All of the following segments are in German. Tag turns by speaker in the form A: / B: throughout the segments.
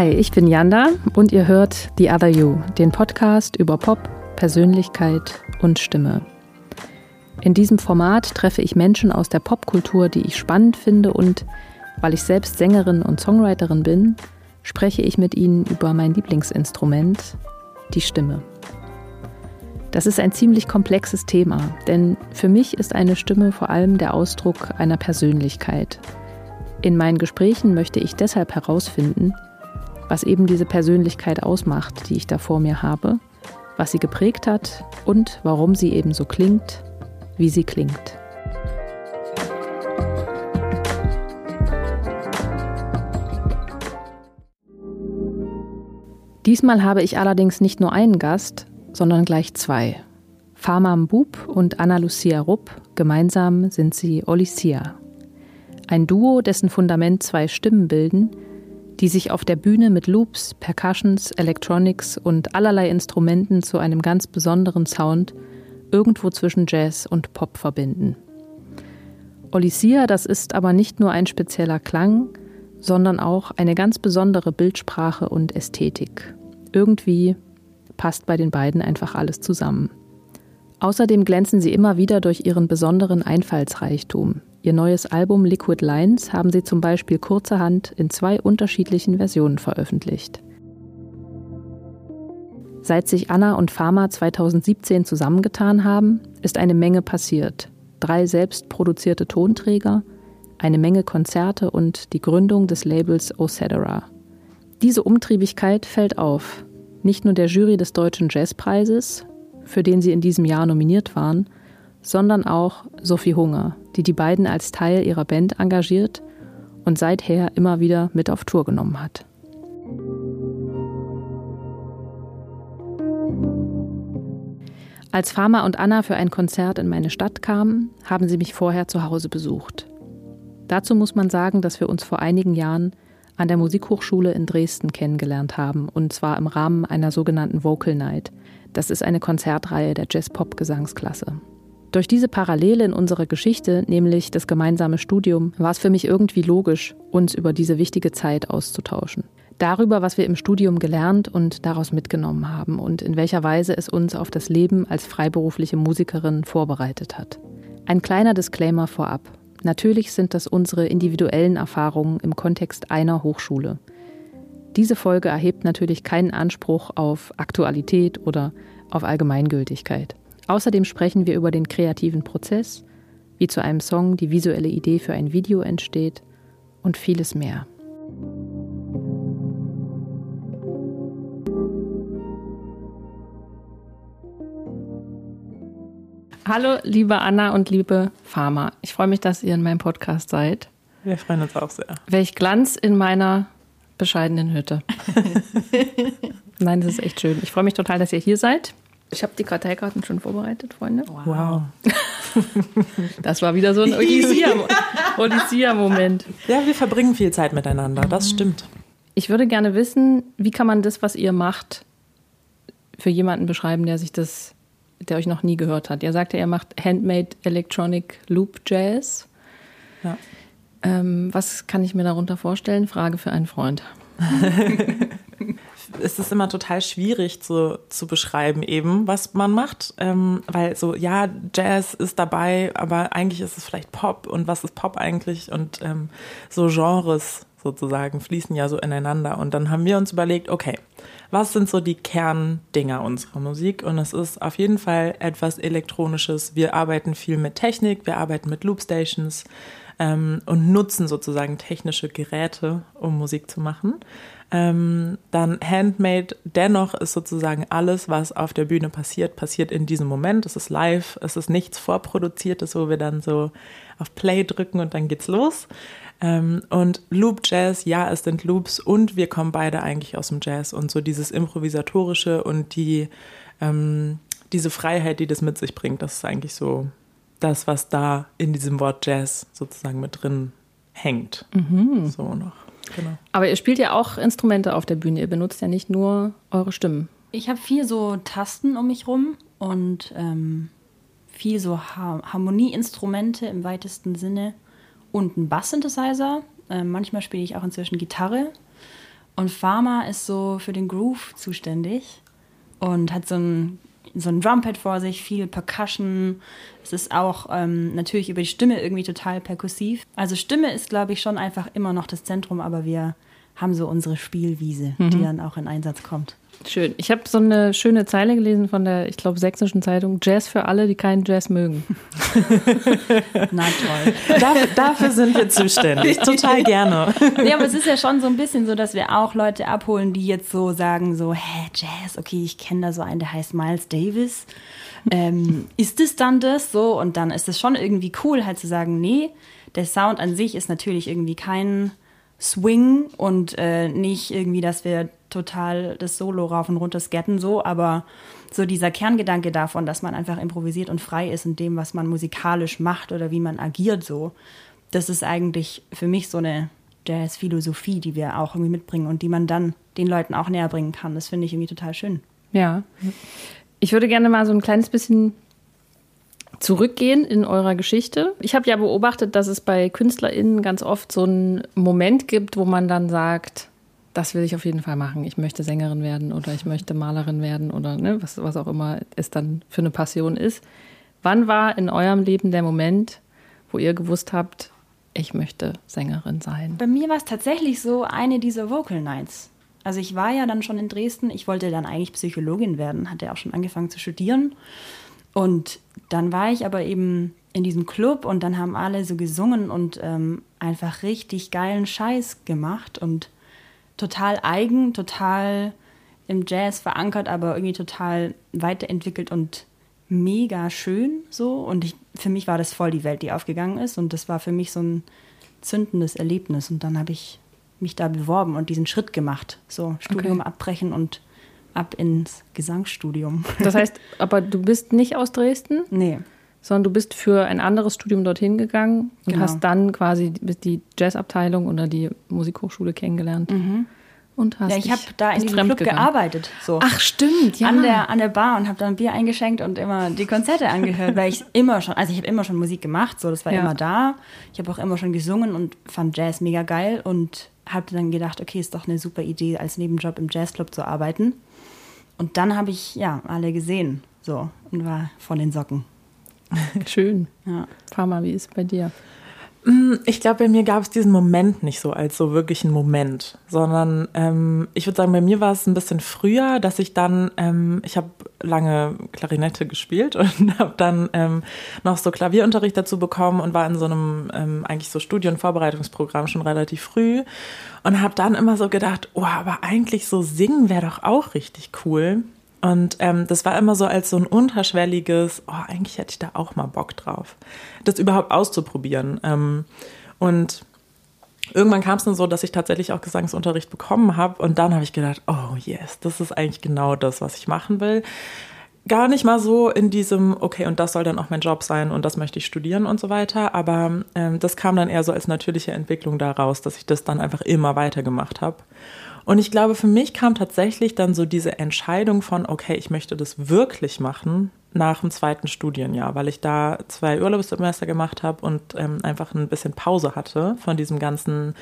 A: Hi, ich bin Yanda und ihr hört The Other You, den Podcast über Pop, Persönlichkeit und Stimme. In diesem Format treffe ich Menschen aus der Popkultur, die ich spannend finde und, weil ich selbst Sängerin und Songwriterin bin, spreche ich mit ihnen über mein Lieblingsinstrument, die Stimme. Das ist ein ziemlich komplexes Thema, denn für mich ist eine Stimme vor allem der Ausdruck einer Persönlichkeit. In meinen Gesprächen möchte ich deshalb herausfinden, was eben diese Persönlichkeit ausmacht, die ich da vor mir habe, was sie geprägt hat und warum sie eben so klingt, wie sie klingt. Diesmal habe ich allerdings nicht nur einen Gast, sondern gleich zwei. Fama Mbub und Anna Lucia Rupp, gemeinsam sind sie Olisia. Ein Duo, dessen Fundament zwei Stimmen bilden, die sich auf der Bühne mit Loops, Percussions, Electronics und allerlei Instrumenten zu einem ganz besonderen Sound irgendwo zwischen Jazz und Pop verbinden. Olisia, das ist aber nicht nur ein spezieller Klang, sondern auch eine ganz besondere Bildsprache und Ästhetik. Irgendwie passt bei den beiden einfach alles zusammen. Außerdem glänzen sie immer wieder durch ihren besonderen Einfallsreichtum. Ihr neues Album Liquid Lines haben sie zum Beispiel kurzerhand in zwei unterschiedlichen Versionen veröffentlicht. Seit sich Anna und Pharma 2017 zusammengetan haben, ist eine Menge passiert. Drei selbstproduzierte Tonträger, eine Menge Konzerte und die Gründung des Labels Ocedera. Diese Umtriebigkeit fällt auf, nicht nur der Jury des Deutschen Jazzpreises, für den sie in diesem Jahr nominiert waren, sondern auch Sophie Hunger, die die beiden als Teil ihrer Band engagiert und seither immer wieder mit auf Tour genommen hat. Als Farmer und Anna für ein Konzert in meine Stadt kamen, haben sie mich vorher zu Hause besucht. Dazu muss man sagen, dass wir uns vor einigen Jahren an der Musikhochschule in Dresden kennengelernt haben, und zwar im Rahmen einer sogenannten Vocal Night. Das ist eine Konzertreihe der Jazz-Pop-Gesangsklasse. Durch diese Parallele in unserer Geschichte, nämlich das gemeinsame Studium, war es für mich irgendwie logisch, uns über diese wichtige Zeit auszutauschen. Darüber, was wir im Studium gelernt und daraus mitgenommen haben und in welcher Weise es uns auf das Leben als freiberufliche Musikerin vorbereitet hat. Ein kleiner Disclaimer vorab. Natürlich sind das unsere individuellen Erfahrungen im Kontext einer Hochschule. Diese Folge erhebt natürlich keinen Anspruch auf Aktualität oder auf Allgemeingültigkeit. Außerdem sprechen wir über den kreativen Prozess, wie zu einem Song die visuelle Idee für ein Video entsteht und vieles mehr. Hallo, liebe Anna und liebe Farmer. Ich freue mich, dass ihr in meinem Podcast seid.
B: Wir freuen uns auch sehr.
A: Welch Glanz in meiner bescheidenen Hütte. Nein, das ist echt schön. Ich freue mich total, dass ihr hier seid. Ich habe die Karteikarten schon vorbereitet, Freunde.
B: Wow.
A: Das war wieder so ein Odyssia-Moment.
B: Ja, wir verbringen viel Zeit miteinander, das stimmt.
A: Ich würde gerne wissen, wie kann man das, was ihr macht, für jemanden beschreiben, der sich das der euch noch nie gehört hat. Ihr sagt ja, ihr macht Handmade Electronic Loop Jazz. Ja. Ähm, was kann ich mir darunter vorstellen? Frage für einen Freund.
B: es ist immer total schwierig zu, zu beschreiben, eben, was man macht. Ähm, weil so, ja, Jazz ist dabei, aber eigentlich ist es vielleicht Pop. Und was ist Pop eigentlich? Und ähm, so Genres sozusagen fließen ja so ineinander. Und dann haben wir uns überlegt, okay, was sind so die Kerndinger unserer Musik? Und es ist auf jeden Fall etwas Elektronisches. Wir arbeiten viel mit Technik, wir arbeiten mit Loopstations ähm, und nutzen sozusagen technische Geräte, um Musik zu machen. Ähm, dann Handmade, dennoch ist sozusagen alles, was auf der Bühne passiert, passiert in diesem Moment. Es ist live, es ist nichts vorproduziertes, wo wir dann so auf Play drücken und dann geht's los. Ähm, und Loop Jazz, ja, es sind Loops und wir kommen beide eigentlich aus dem Jazz und so dieses Improvisatorische und die, ähm, diese Freiheit, die das mit sich bringt, das ist eigentlich so das, was da in diesem Wort Jazz sozusagen mit drin hängt. Mhm. So noch.
A: Genau. Aber ihr spielt ja auch Instrumente auf der Bühne. Ihr benutzt ja nicht nur eure Stimmen.
C: Ich habe viel so Tasten um mich rum und ähm, viel so Harmonieinstrumente im weitesten Sinne und einen Bass-Synthesizer. Äh, manchmal spiele ich auch inzwischen Gitarre. Und Pharma ist so für den Groove zuständig und hat so ein, so ein Drumpad vor sich, viel Percussion. Es ist auch ähm, natürlich über die Stimme irgendwie total perkussiv. Also Stimme ist, glaube ich, schon einfach immer noch das Zentrum, aber wir haben so unsere Spielwiese, mhm. die dann auch in Einsatz kommt.
A: Schön. Ich habe so eine schöne Zeile gelesen von der, ich glaube, sächsischen Zeitung. Jazz für alle, die keinen Jazz mögen.
C: Na toll.
B: Dafür, dafür, sind wir zuständig. Total gerne.
C: Ja, aber es ist ja schon so ein bisschen so, dass wir auch Leute abholen, die jetzt so sagen so, hä, Jazz, okay, ich kenne da so einen, der heißt Miles Davis. Ähm, ist es dann das so? Und dann ist es schon irgendwie cool, halt zu sagen, nee, der Sound an sich ist natürlich irgendwie kein Swing und äh, nicht irgendwie, dass wir total das Solo rauf und runter scatten, so, aber so dieser Kerngedanke davon, dass man einfach improvisiert und frei ist in dem, was man musikalisch macht oder wie man agiert, so, das ist eigentlich für mich so eine Jazz-Philosophie, die wir auch irgendwie mitbringen und die man dann den Leuten auch näher bringen kann. Das finde ich irgendwie total schön.
A: Ja. Ich würde gerne mal so ein kleines bisschen zurückgehen in eurer Geschichte. Ich habe ja beobachtet, dass es bei KünstlerInnen ganz oft so einen Moment gibt, wo man dann sagt, das will ich auf jeden Fall machen. Ich möchte Sängerin werden oder ich möchte Malerin werden oder ne, was, was auch immer es dann für eine Passion ist. Wann war in eurem Leben der Moment, wo ihr gewusst habt, ich möchte Sängerin sein?
C: Bei mir war es tatsächlich so eine dieser Vocal Nights. Also ich war ja dann schon in Dresden, ich wollte dann eigentlich Psychologin werden, hatte auch schon angefangen zu studieren. Und dann war ich aber eben in diesem Club und dann haben alle so gesungen und ähm, einfach richtig geilen Scheiß gemacht und total eigen, total im Jazz verankert, aber irgendwie total weiterentwickelt und mega schön so. Und ich, für mich war das voll die Welt, die aufgegangen ist. Und das war für mich so ein zündendes Erlebnis. Und dann habe ich mich da beworben und diesen Schritt gemacht. So, Studium okay. abbrechen und ab ins Gesangsstudium.
A: Das heißt, aber du bist nicht aus Dresden?
C: Nee.
A: Sondern du bist für ein anderes Studium dorthin gegangen und genau. hast dann quasi die Jazzabteilung oder die Musikhochschule kennengelernt.
C: Mhm.
A: Und hast
C: ja, ich habe da in diesem Club gegangen. gearbeitet. So.
A: Ach, stimmt,
C: ja. An der, an der Bar und habe dann Bier eingeschenkt und immer die Konzerte angehört, weil ich immer schon, also ich habe immer schon Musik gemacht, so, das war ja. immer da. Ich habe auch immer schon gesungen und fand Jazz mega geil und habe dann gedacht, okay, ist doch eine super Idee, als Nebenjob im Jazzclub zu arbeiten. Und dann habe ich ja alle gesehen, so und war von den Socken.
A: Schön. Ja. Pharma, wie ist es bei dir?
B: Mm, ich glaube, bei mir gab es diesen Moment nicht so als so wirklich einen Moment, sondern ähm, ich würde sagen, bei mir war es ein bisschen früher, dass ich dann, ähm, ich habe lange Klarinette gespielt und habe dann ähm, noch so Klavierunterricht dazu bekommen und war in so einem ähm, eigentlich so Studienvorbereitungsprogramm schon relativ früh und habe dann immer so gedacht, oh, aber eigentlich so singen wäre doch auch richtig cool. Und ähm, das war immer so als so ein unterschwelliges, oh, eigentlich hätte ich da auch mal Bock drauf, das überhaupt auszuprobieren. Ähm, und irgendwann kam es dann so, dass ich tatsächlich auch Gesangsunterricht bekommen habe. Und dann habe ich gedacht, oh yes, das ist eigentlich genau das, was ich machen will. Gar nicht mal so in diesem, okay, und das soll dann auch mein Job sein und das möchte ich studieren und so weiter. Aber ähm, das kam dann eher so als natürliche Entwicklung daraus, dass ich das dann einfach immer weitergemacht habe. Und ich glaube, für mich kam tatsächlich dann so diese Entscheidung von, okay, ich möchte das wirklich machen nach dem zweiten Studienjahr, weil ich da zwei Urlaubssemester gemacht habe und ähm, einfach ein bisschen Pause hatte von diesem ganzen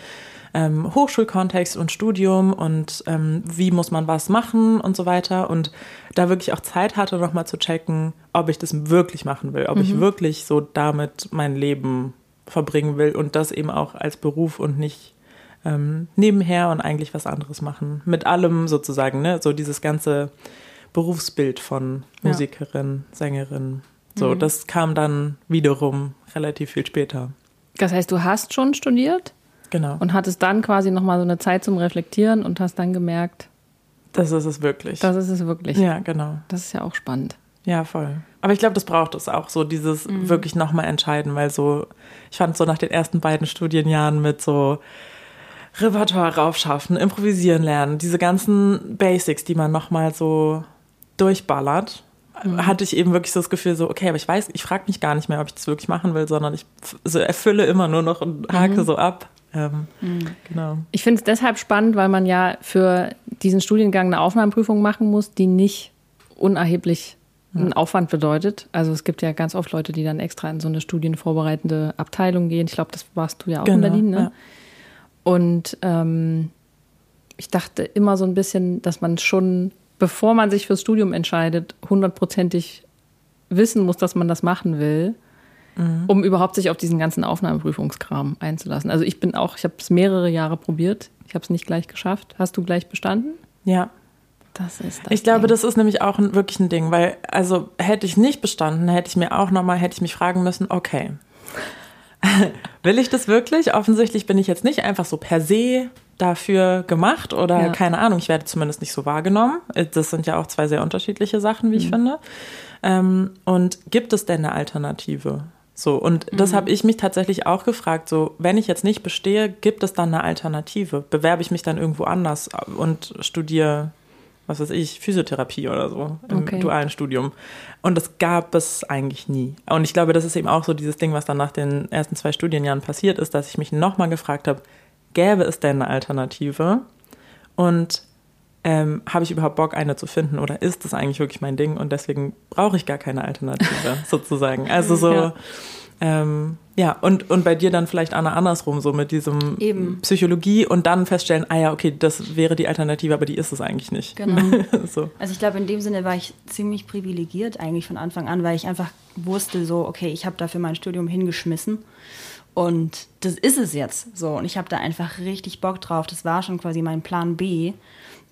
B: ähm, Hochschulkontext und Studium und ähm, wie muss man was machen und so weiter und da wirklich auch Zeit hatte, nochmal zu checken, ob ich das wirklich machen will, ob mhm. ich wirklich so damit mein Leben verbringen will und das eben auch als Beruf und nicht ähm, nebenher und eigentlich was anderes machen. Mit allem sozusagen, ne? So dieses ganze Berufsbild von Musikerin, ja. Sängerin. So, mhm. das kam dann wiederum relativ viel später.
A: Das heißt, du hast schon studiert?
B: Genau.
A: Und hattest dann quasi nochmal so eine Zeit zum Reflektieren und hast dann gemerkt,
B: das ist es wirklich.
A: Das ist es wirklich.
B: Ja, genau.
A: Das ist ja auch spannend.
B: Ja, voll. Aber ich glaube, das braucht es auch, so dieses mhm. wirklich nochmal entscheiden, weil so, ich fand so nach den ersten beiden Studienjahren mit so Repertoire raufschaffen, improvisieren lernen, diese ganzen Basics, die man nochmal so durchballert, mhm. hatte ich eben wirklich so das Gefühl, so, okay, aber ich weiß, ich frage mich gar nicht mehr, ob ich das wirklich machen will, sondern ich so erfülle immer nur noch und hake mhm. so ab. Ähm, mhm. Genau.
A: Ich finde es deshalb spannend, weil man ja für diesen Studiengang eine Aufnahmeprüfung machen muss, die nicht unerheblich einen Aufwand bedeutet. Also es gibt ja ganz oft Leute, die dann extra in so eine studienvorbereitende Abteilung gehen. Ich glaube, das warst du ja auch genau, in Berlin, ne? Ja. Und ähm, ich dachte immer so ein bisschen, dass man schon, bevor man sich fürs Studium entscheidet, hundertprozentig wissen muss, dass man das machen will, mhm. um überhaupt sich auf diesen ganzen Aufnahmeprüfungskram einzulassen. Also ich bin auch, ich habe es mehrere Jahre probiert, ich habe es nicht gleich geschafft. Hast du gleich bestanden?
B: Ja. Das ist das ich glaube, das ist nämlich auch ein, wirklich ein Ding, weil, also hätte ich nicht bestanden, hätte ich mir auch nochmal, hätte ich mich fragen müssen, okay, will ich das wirklich? Offensichtlich bin ich jetzt nicht einfach so per se dafür gemacht oder ja. keine Ahnung, ich werde zumindest nicht so wahrgenommen. Das sind ja auch zwei sehr unterschiedliche Sachen, wie ich mhm. finde. Ähm, und gibt es denn eine Alternative? So, und mhm. das habe ich mich tatsächlich auch gefragt. So, wenn ich jetzt nicht bestehe, gibt es dann eine Alternative? Bewerbe ich mich dann irgendwo anders und studiere, was weiß ich, Physiotherapie oder so im okay. dualen Studium? Und das gab es eigentlich nie. Und ich glaube, das ist eben auch so dieses Ding, was dann nach den ersten zwei Studienjahren passiert ist, dass ich mich nochmal gefragt habe, gäbe es denn eine Alternative? Und ähm, habe ich überhaupt Bock, eine zu finden oder ist das eigentlich wirklich mein Ding und deswegen brauche ich gar keine Alternative sozusagen. Also so, ja. Ähm, ja, und, und bei dir dann vielleicht Anna andersrum, so mit diesem Eben. Psychologie und dann feststellen, ah ja, okay, das wäre die Alternative, aber die ist es eigentlich nicht.
C: Genau. so. Also ich glaube, in dem Sinne war ich ziemlich privilegiert eigentlich von Anfang an, weil ich einfach wusste so, okay, ich habe dafür mein Studium hingeschmissen und das ist es jetzt so. Und ich habe da einfach richtig Bock drauf. Das war schon quasi mein Plan B,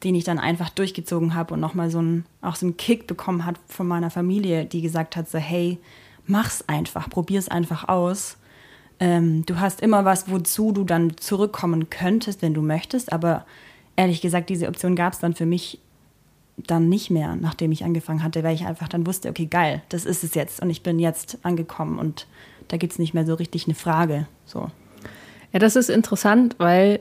C: den ich dann einfach durchgezogen habe und nochmal so einen, auch so einen Kick bekommen hat von meiner Familie, die gesagt hat, so hey, mach's einfach, probier's einfach aus. Ähm, du hast immer was, wozu du dann zurückkommen könntest, wenn du möchtest. Aber ehrlich gesagt, diese Option gab es dann für mich dann nicht mehr, nachdem ich angefangen hatte, weil ich einfach dann wusste, okay, geil, das ist es jetzt und ich bin jetzt angekommen und da gibt es nicht mehr so richtig eine Frage. So.
A: Ja, das ist interessant, weil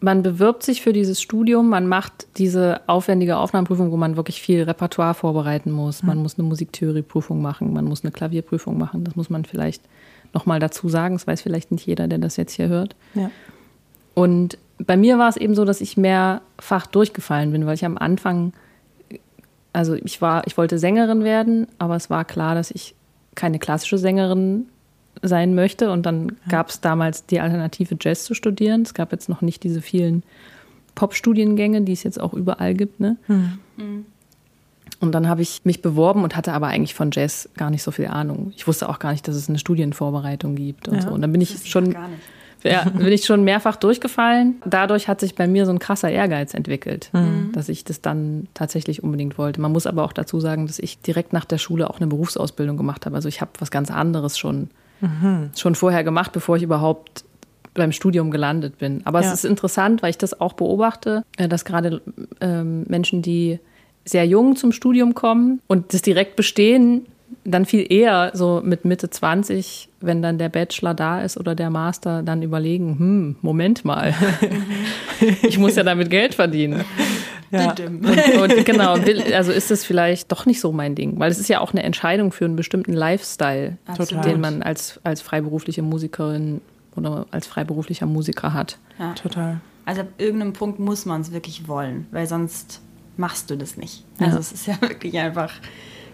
A: man bewirbt sich für dieses Studium, man macht diese aufwendige Aufnahmeprüfung, wo man wirklich viel Repertoire vorbereiten muss. Man mhm. muss eine Musiktheorieprüfung machen, man muss eine Klavierprüfung machen. Das muss man vielleicht nochmal dazu sagen. Das weiß vielleicht nicht jeder, der das jetzt hier hört. Ja. Und bei mir war es eben so, dass ich mehrfach durchgefallen bin, weil ich am Anfang, also ich war, ich wollte Sängerin werden, aber es war klar, dass ich keine klassische Sängerin sein möchte. Und dann ja. gab es damals die Alternative, Jazz zu studieren. Es gab jetzt noch nicht diese vielen Pop-Studiengänge, die es jetzt auch überall gibt. Ne? Mhm. Und dann habe ich mich beworben und hatte aber eigentlich von Jazz gar nicht so viel Ahnung. Ich wusste auch gar nicht, dass es eine Studienvorbereitung gibt und ja. so. Und dann bin ich schon ja, bin ich schon mehrfach durchgefallen. Dadurch hat sich bei mir so ein krasser Ehrgeiz entwickelt, mhm. dass ich das dann tatsächlich unbedingt wollte. Man muss aber auch dazu sagen, dass ich direkt nach der Schule auch eine Berufsausbildung gemacht habe. Also ich habe was ganz anderes schon, mhm. schon vorher gemacht, bevor ich überhaupt beim Studium gelandet bin. Aber ja. es ist interessant, weil ich das auch beobachte, äh, dass gerade ähm, Menschen, die sehr jung zum Studium kommen und das direkt bestehen, dann viel eher so mit Mitte 20, wenn dann der Bachelor da ist oder der Master, dann überlegen, hm, Moment mal, ich muss ja damit Geld verdienen. Ja. Und, und, genau, also ist das vielleicht doch nicht so mein Ding, weil es ist ja auch eine Entscheidung für einen bestimmten Lifestyle, Absolut. den man als, als freiberufliche Musikerin oder als freiberuflicher Musiker hat.
C: Ja. Total. Also ab irgendeinem Punkt muss man es wirklich wollen, weil sonst machst du das nicht. Also ja. es ist ja wirklich einfach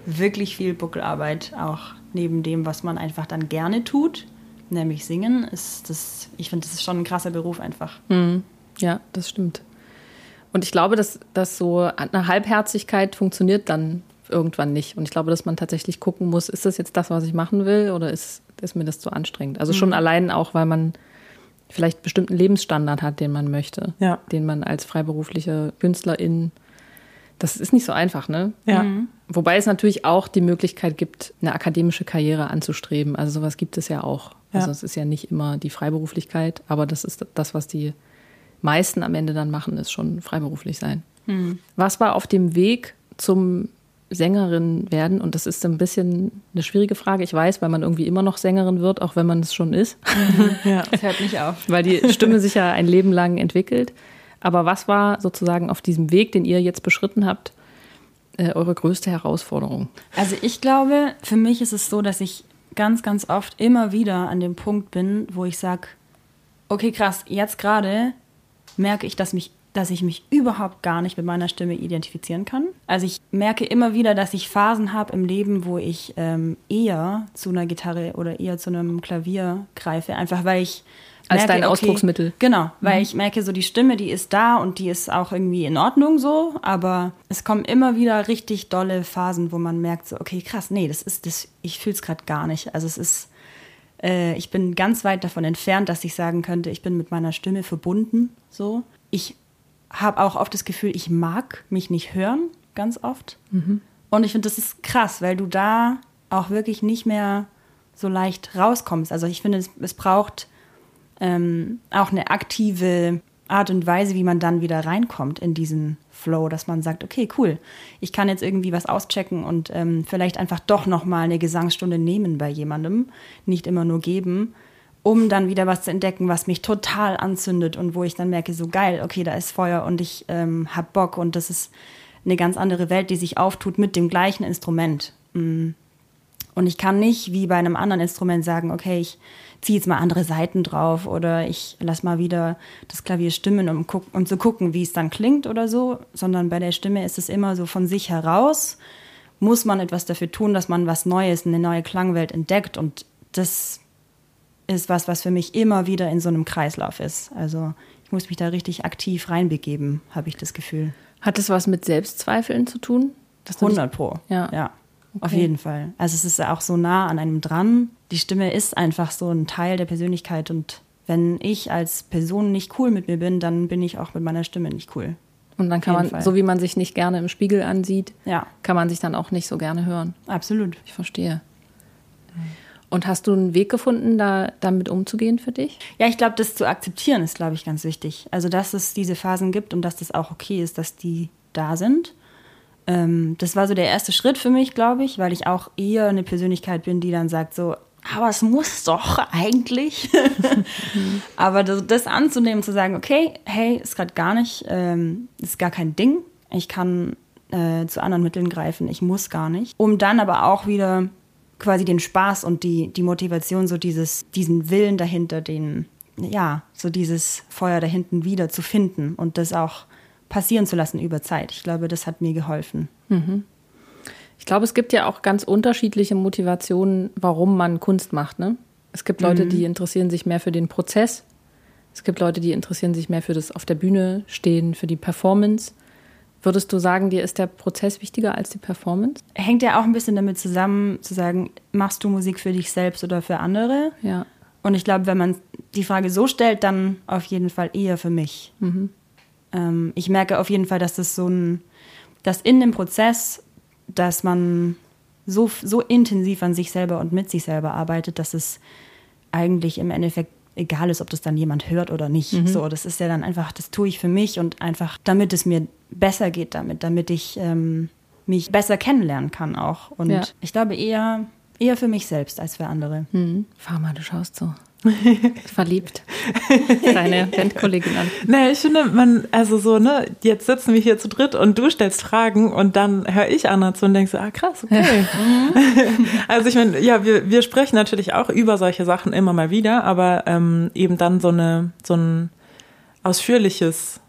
C: wirklich viel Buckelarbeit, auch neben dem, was man einfach dann gerne tut, nämlich singen, ist das, ich finde, das ist schon ein krasser Beruf einfach.
A: Mhm. Ja, das stimmt. Und ich glaube, dass, dass so eine Halbherzigkeit funktioniert dann irgendwann nicht. Und ich glaube, dass man tatsächlich gucken muss, ist das jetzt das, was ich machen will, oder ist, ist mir das zu anstrengend? Also schon mhm. allein auch, weil man vielleicht einen bestimmten Lebensstandard hat, den man möchte, ja. den man als freiberufliche Künstlerin das ist nicht so einfach, ne? Ja. Mhm. Wobei es natürlich auch die Möglichkeit gibt, eine akademische Karriere anzustreben. Also sowas gibt es ja auch. Ja. Also es ist ja nicht immer die Freiberuflichkeit, aber das ist das, was die meisten am Ende dann machen, ist schon freiberuflich sein. Mhm. Was war auf dem Weg zum Sängerin werden? Und das ist ein bisschen eine schwierige Frage. Ich weiß, weil man irgendwie immer noch Sängerin wird, auch wenn man es schon ist.
C: ja, das hört nicht auf.
A: weil die Stimme sich ja ein Leben lang entwickelt. Aber was war sozusagen auf diesem Weg, den ihr jetzt beschritten habt, äh, eure größte Herausforderung?
C: Also ich glaube, für mich ist es so, dass ich ganz, ganz oft immer wieder an dem Punkt bin, wo ich sage, okay, krass, jetzt gerade merke ich, dass mich dass ich mich überhaupt gar nicht mit meiner Stimme identifizieren kann. Also ich merke immer wieder, dass ich Phasen habe im Leben, wo ich ähm, eher zu einer Gitarre oder eher zu einem Klavier greife, einfach weil ich
A: als
C: merke,
A: dein Ausdrucksmittel.
C: Okay, genau, weil mhm. ich merke, so die Stimme, die ist da und die ist auch irgendwie in Ordnung so, aber es kommen immer wieder richtig dolle Phasen, wo man merkt, so, okay, krass, nee, das ist das, ich fühle es gerade gar nicht. Also es ist, äh, ich bin ganz weit davon entfernt, dass ich sagen könnte, ich bin mit meiner Stimme verbunden. So. Ich habe auch oft das Gefühl, ich mag mich nicht hören, ganz oft. Mhm. Und ich finde, das ist krass, weil du da auch wirklich nicht mehr so leicht rauskommst. Also ich finde, es, es braucht ähm, auch eine aktive Art und Weise, wie man dann wieder reinkommt in diesen Flow, dass man sagt, okay, cool, ich kann jetzt irgendwie was auschecken und ähm, vielleicht einfach doch noch mal eine Gesangsstunde nehmen bei jemandem, nicht immer nur geben, um dann wieder was zu entdecken, was mich total anzündet und wo ich dann merke, so geil, okay, da ist Feuer und ich ähm, hab Bock und das ist eine ganz andere Welt, die sich auftut mit dem gleichen Instrument. Mm. Und ich kann nicht wie bei einem anderen Instrument sagen, okay, ich ziehe jetzt mal andere Seiten drauf oder ich lass mal wieder das Klavier stimmen, um, um zu gucken, wie es dann klingt oder so, sondern bei der Stimme ist es immer so von sich heraus, muss man etwas dafür tun, dass man was Neues, eine neue Klangwelt entdeckt und das ist was, was für mich immer wieder in so einem Kreislauf ist. Also ich muss mich da richtig aktiv reinbegeben, habe ich das Gefühl.
A: Hat das was mit Selbstzweifeln zu tun?
C: 100 Pro. Ja. ja. Okay. Auf jeden Fall. Also es ist auch so nah an einem dran. Die Stimme ist einfach so ein Teil der Persönlichkeit und wenn ich als Person nicht cool mit mir bin, dann bin ich auch mit meiner Stimme nicht cool.
A: Und dann kann man, Fall. so wie man sich nicht gerne im Spiegel ansieht, ja. kann man sich dann auch nicht so gerne hören.
C: Absolut.
A: Ich verstehe. Und hast du einen Weg gefunden, da damit umzugehen für dich?
C: Ja, ich glaube, das zu akzeptieren ist, glaube ich, ganz wichtig. Also, dass es diese Phasen gibt und dass das auch okay ist, dass die da sind ähm, das war so der erste Schritt für mich, glaube ich, weil ich auch eher eine Persönlichkeit bin, die dann sagt so, aber es muss doch eigentlich. aber das, das, anzunehmen, zu sagen, okay, hey, ist gerade gar nicht, ähm, ist gar kein Ding. Ich kann äh, zu anderen Mitteln greifen, ich muss gar nicht. Um dann aber auch wieder quasi den Spaß und die, die Motivation, so dieses, diesen Willen dahinter, den, ja, so dieses Feuer da hinten wieder zu finden und das auch passieren zu lassen über Zeit. Ich glaube, das hat mir geholfen. Mhm.
A: Ich glaube, es gibt ja auch ganz unterschiedliche Motivationen, warum man Kunst macht. Ne? Es gibt Leute, mhm. die interessieren sich mehr für den Prozess. Es gibt Leute, die interessieren sich mehr für das auf der Bühne stehen, für die Performance. Würdest du sagen, dir ist der Prozess wichtiger als die Performance?
C: Hängt ja auch ein bisschen damit zusammen, zu sagen, machst du Musik für dich selbst oder für andere?
A: Ja.
C: Und ich glaube, wenn man die Frage so stellt, dann auf jeden Fall eher für mich. Mhm ähm, ich merke auf jeden Fall, dass das so ein, dass in dem Prozess, dass man so, so intensiv an sich selber und mit sich selber arbeitet, dass es eigentlich im Endeffekt egal ist, ob das dann jemand hört oder nicht. Mhm. So, das ist ja dann einfach, das tue ich für mich und einfach, damit es mir besser geht damit, damit ich ähm, mich besser kennenlernen kann auch. Und ja. ich glaube eher, eher für mich selbst als für andere.
A: Mhm. Fahr mal, du schaust so. verliebt deine Bandkollegin an.
B: Nee, ich finde, man, also so, ne, jetzt sitzen wir hier zu dritt und du stellst Fragen und dann höre ich Anna zu und denkst, ah krass, okay. Ja. also ich meine, ja, wir, wir sprechen natürlich auch über solche Sachen immer mal wieder, aber ähm, eben dann so eine, so ein ausführliches,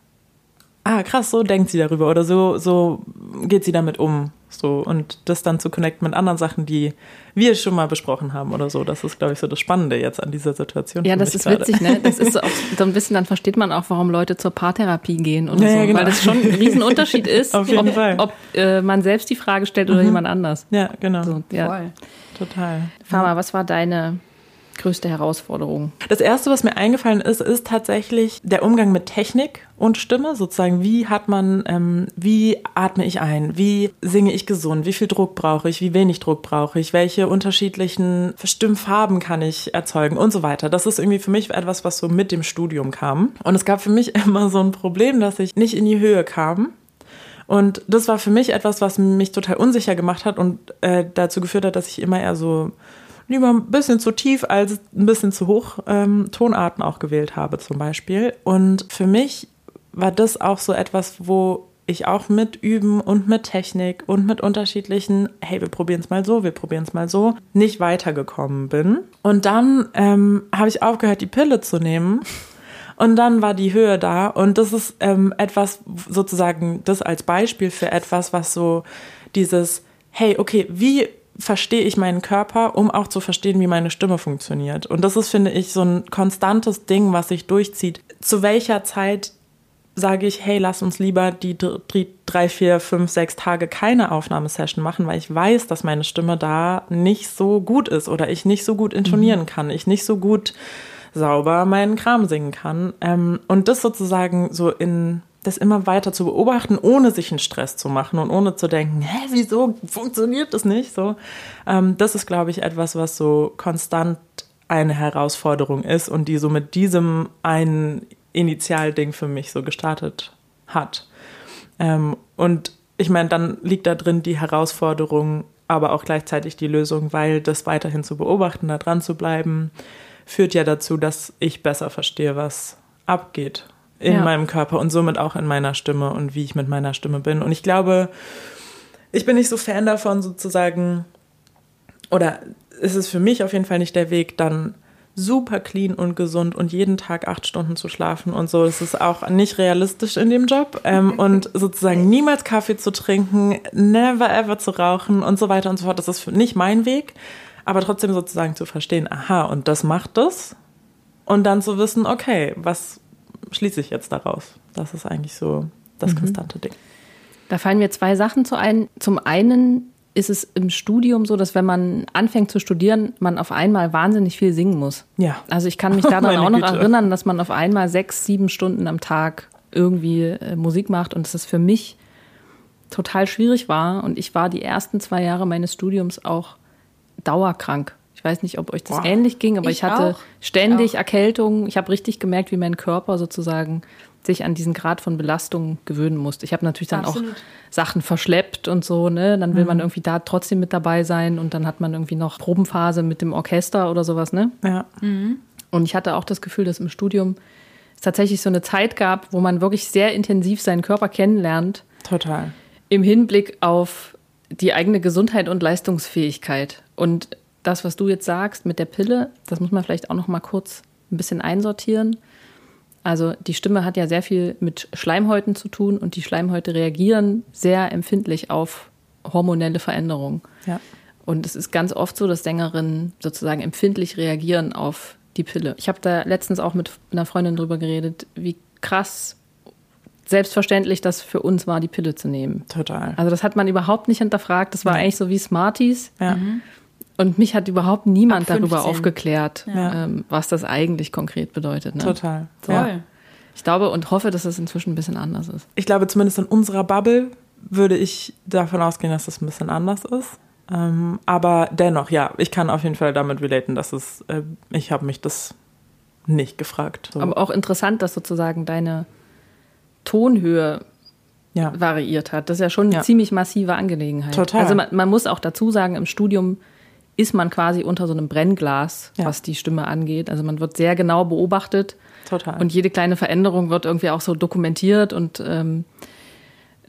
B: ah krass, so denkt sie darüber oder so, so geht sie damit um. So, und das dann zu connecten mit anderen Sachen, die wir schon mal besprochen haben oder so. Das ist, glaube ich, so das Spannende jetzt an dieser Situation.
A: Ja, das ist gerade. witzig, ne? Das ist so, auch so ein bisschen, dann versteht man auch, warum Leute zur Paartherapie gehen oder ja, so. Ja, genau. Weil das schon ein Riesenunterschied ist,
B: Auf jeden
A: ob,
B: Fall.
A: ob äh, man selbst die Frage stellt oder mhm. jemand anders.
B: Ja, genau.
A: So, ja.
C: Voll.
B: Total.
A: Fama, was war deine größte Herausforderung?
B: Das erste, was mir eingefallen ist, ist tatsächlich der Umgang mit Technik und Stimme. Sozusagen, wie hat man, ähm, wie atme ich ein? Wie singe ich gesund? Wie viel Druck brauche ich? Wie wenig Druck brauche ich? Welche unterschiedlichen Stimmfarben kann ich erzeugen? Und so weiter. Das ist irgendwie für mich etwas, was so mit dem Studium kam. Und es gab für mich immer so ein Problem, dass ich nicht in die Höhe kam. Und das war für mich etwas, was mich total unsicher gemacht hat und äh, dazu geführt hat, dass ich immer eher so lieber ein bisschen zu tief als ein bisschen zu hoch ähm, Tonarten auch gewählt habe zum Beispiel. Und für mich war das auch so etwas, wo ich auch mit Üben und mit Technik und mit unterschiedlichen, hey, wir probieren es mal so, wir probieren es mal so, nicht weitergekommen bin. Und dann ähm, habe ich aufgehört, die Pille zu nehmen Und dann war die Höhe da. Und das ist ähm, etwas, sozusagen, das als Beispiel für etwas, was so dieses, hey, okay, wie verstehe ich meinen Körper, um auch zu verstehen, wie meine Stimme funktioniert. Und das ist, finde ich, so ein konstantes Ding, was sich durchzieht. Zu welcher Zeit sage ich, hey, lass uns lieber die drei, vier, fünf, sechs Tage keine Aufnahmesession machen, weil ich weiß, dass meine Stimme da nicht so gut ist oder ich nicht so gut intonieren mhm. kann, ich nicht so gut sauber meinen Kram singen kann. Ähm, und das sozusagen so in das immer weiter zu beobachten, ohne sich einen Stress zu machen und ohne zu denken, hä, wieso funktioniert das nicht so? Ähm, das ist, glaube ich, etwas, was so konstant eine Herausforderung ist und die so mit diesem einen Initialding für mich so gestartet hat. Ähm, und ich meine, dann liegt da drin die Herausforderung, aber auch gleichzeitig die Lösung, weil das weiterhin zu beobachten, da dran zu bleiben, führt ja dazu, dass ich besser verstehe, was abgeht in ja. meinem Körper und somit auch in meiner Stimme und wie ich mit meiner Stimme bin. Und ich glaube, ich bin nicht so Fan davon, sozusagen, oder ist es für mich auf jeden Fall nicht der Weg, dann super clean und gesund und jeden Tag acht Stunden zu schlafen und so. Das ist auch nicht realistisch in dem Job. Ähm, und sozusagen niemals Kaffee zu trinken, never ever zu rauchen und so weiter und so fort. Das ist nicht mein Weg. Aber trotzdem sozusagen zu verstehen, aha, und das macht das. Und dann zu wissen, okay, was schließe ich jetzt daraus? Das ist eigentlich so das mhm. konstante Ding.
A: Da fallen mir zwei Sachen zu ein. Zum einen ist es im Studium so, dass wenn man anfängt zu studieren, man auf einmal wahnsinnig viel singen muss.
B: Ja.
A: Also ich kann mich daran auch noch Güte. erinnern, dass man auf einmal sechs, sieben Stunden am Tag irgendwie äh, Musik macht und dass es für mich total schwierig war. Und ich war die ersten zwei Jahre meines Studiums auch dauerkrank. Ich weiß nicht, ob euch das Boah. ähnlich ging, aber ich, ich hatte auch. ständig ich Erkältungen. Ich habe richtig gemerkt, wie mein Körper sozusagen sich an diesen Grad von Belastung gewöhnen musste. Ich habe natürlich dann Absolut. auch Sachen verschleppt und so, ne? Dann will mhm. man irgendwie da trotzdem mit dabei sein und dann hat man irgendwie noch Probenphase mit dem Orchester oder sowas, ne?
B: Ja.
A: Mhm. Und ich hatte auch das Gefühl, dass im Studium es tatsächlich so eine Zeit gab, wo man wirklich sehr intensiv seinen Körper kennenlernt.
B: Total.
A: Im Hinblick auf die eigene Gesundheit und Leistungsfähigkeit. Und das, was du jetzt sagst mit der Pille, das muss man vielleicht auch noch mal kurz ein bisschen einsortieren. Also die Stimme hat ja sehr viel mit Schleimhäuten zu tun und die Schleimhäute reagieren sehr empfindlich auf hormonelle Veränderungen.
B: Ja.
A: Und es ist ganz oft so, dass Sängerinnen sozusagen empfindlich reagieren auf die Pille. Ich habe da letztens auch mit einer Freundin drüber geredet, wie krass selbstverständlich das für uns war, die Pille zu nehmen.
B: Total.
A: Also das hat man überhaupt nicht hinterfragt. Das war ja. eigentlich so wie Smarties.
B: Ja. Mhm.
A: Und mich hat überhaupt niemand darüber aufgeklärt, ja. ähm, was das eigentlich konkret bedeutet. Ne?
B: Total.
A: So. Ja. Ich glaube und hoffe, dass es inzwischen ein bisschen anders ist.
B: Ich glaube, zumindest in unserer Bubble würde ich davon ausgehen, dass es ein bisschen anders ist. Ähm, aber dennoch, ja, ich kann auf jeden Fall damit relaten, dass es, äh, ich habe mich das nicht gefragt.
A: So. Aber auch interessant, dass sozusagen deine Tonhöhe ja. variiert hat. Das ist ja schon eine ja. ziemlich massive Angelegenheit.
B: Total.
A: Also man, man, muss auch dazu sagen, im Studium ist man quasi unter so einem Brennglas, ja. was die Stimme angeht. Also man wird sehr genau beobachtet.
B: Total.
A: Und jede kleine Veränderung wird irgendwie auch so dokumentiert. Und ähm,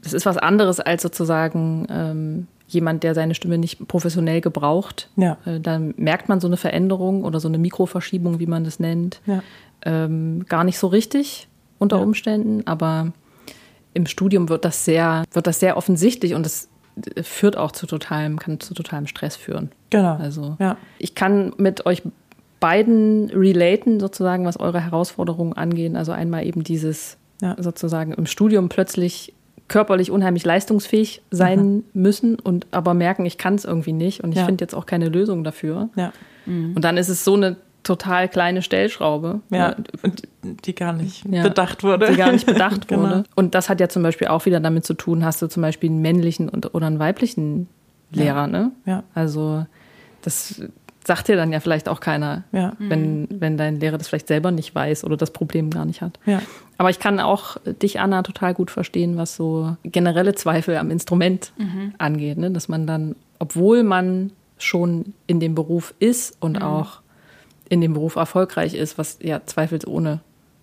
A: das ist was anderes als sozusagen ähm, jemand, der seine Stimme nicht professionell gebraucht.
B: Ja.
A: Äh, dann merkt man so eine Veränderung oder so eine Mikroverschiebung, wie man das nennt,
B: ja.
A: ähm, gar nicht so richtig unter ja. Umständen. Aber im Studium wird das sehr, wird das sehr offensichtlich und das führt auch zu totalem, kann zu totalem Stress führen.
B: Genau.
A: Also
B: ja.
A: ich kann mit euch beiden relaten, sozusagen, was eure Herausforderungen angehen. Also einmal eben dieses ja. sozusagen im Studium plötzlich körperlich unheimlich leistungsfähig sein mhm. müssen und aber merken, ich kann es irgendwie nicht und ich ja. finde jetzt auch keine Lösung dafür.
B: Ja.
A: Mhm. Und dann ist es so eine total kleine Stellschraube.
B: Ja, und die gar nicht ja, bedacht wurde.
A: Die gar nicht bedacht genau. wurde. Und das hat ja zum Beispiel auch wieder damit zu tun, hast du zum Beispiel einen männlichen und, oder einen weiblichen Lehrer,
B: ja.
A: ne?
B: Ja.
A: Also das sagt dir dann ja vielleicht auch keiner,
B: ja.
A: wenn, wenn dein Lehrer das vielleicht selber nicht weiß oder das Problem gar nicht hat.
B: Ja.
A: Aber ich kann auch dich, Anna, total gut verstehen, was so generelle Zweifel am Instrument mhm. angeht. Ne? Dass man dann, obwohl man schon in dem Beruf ist und mhm. auch in dem Beruf erfolgreich ist, was ja zweifelsohne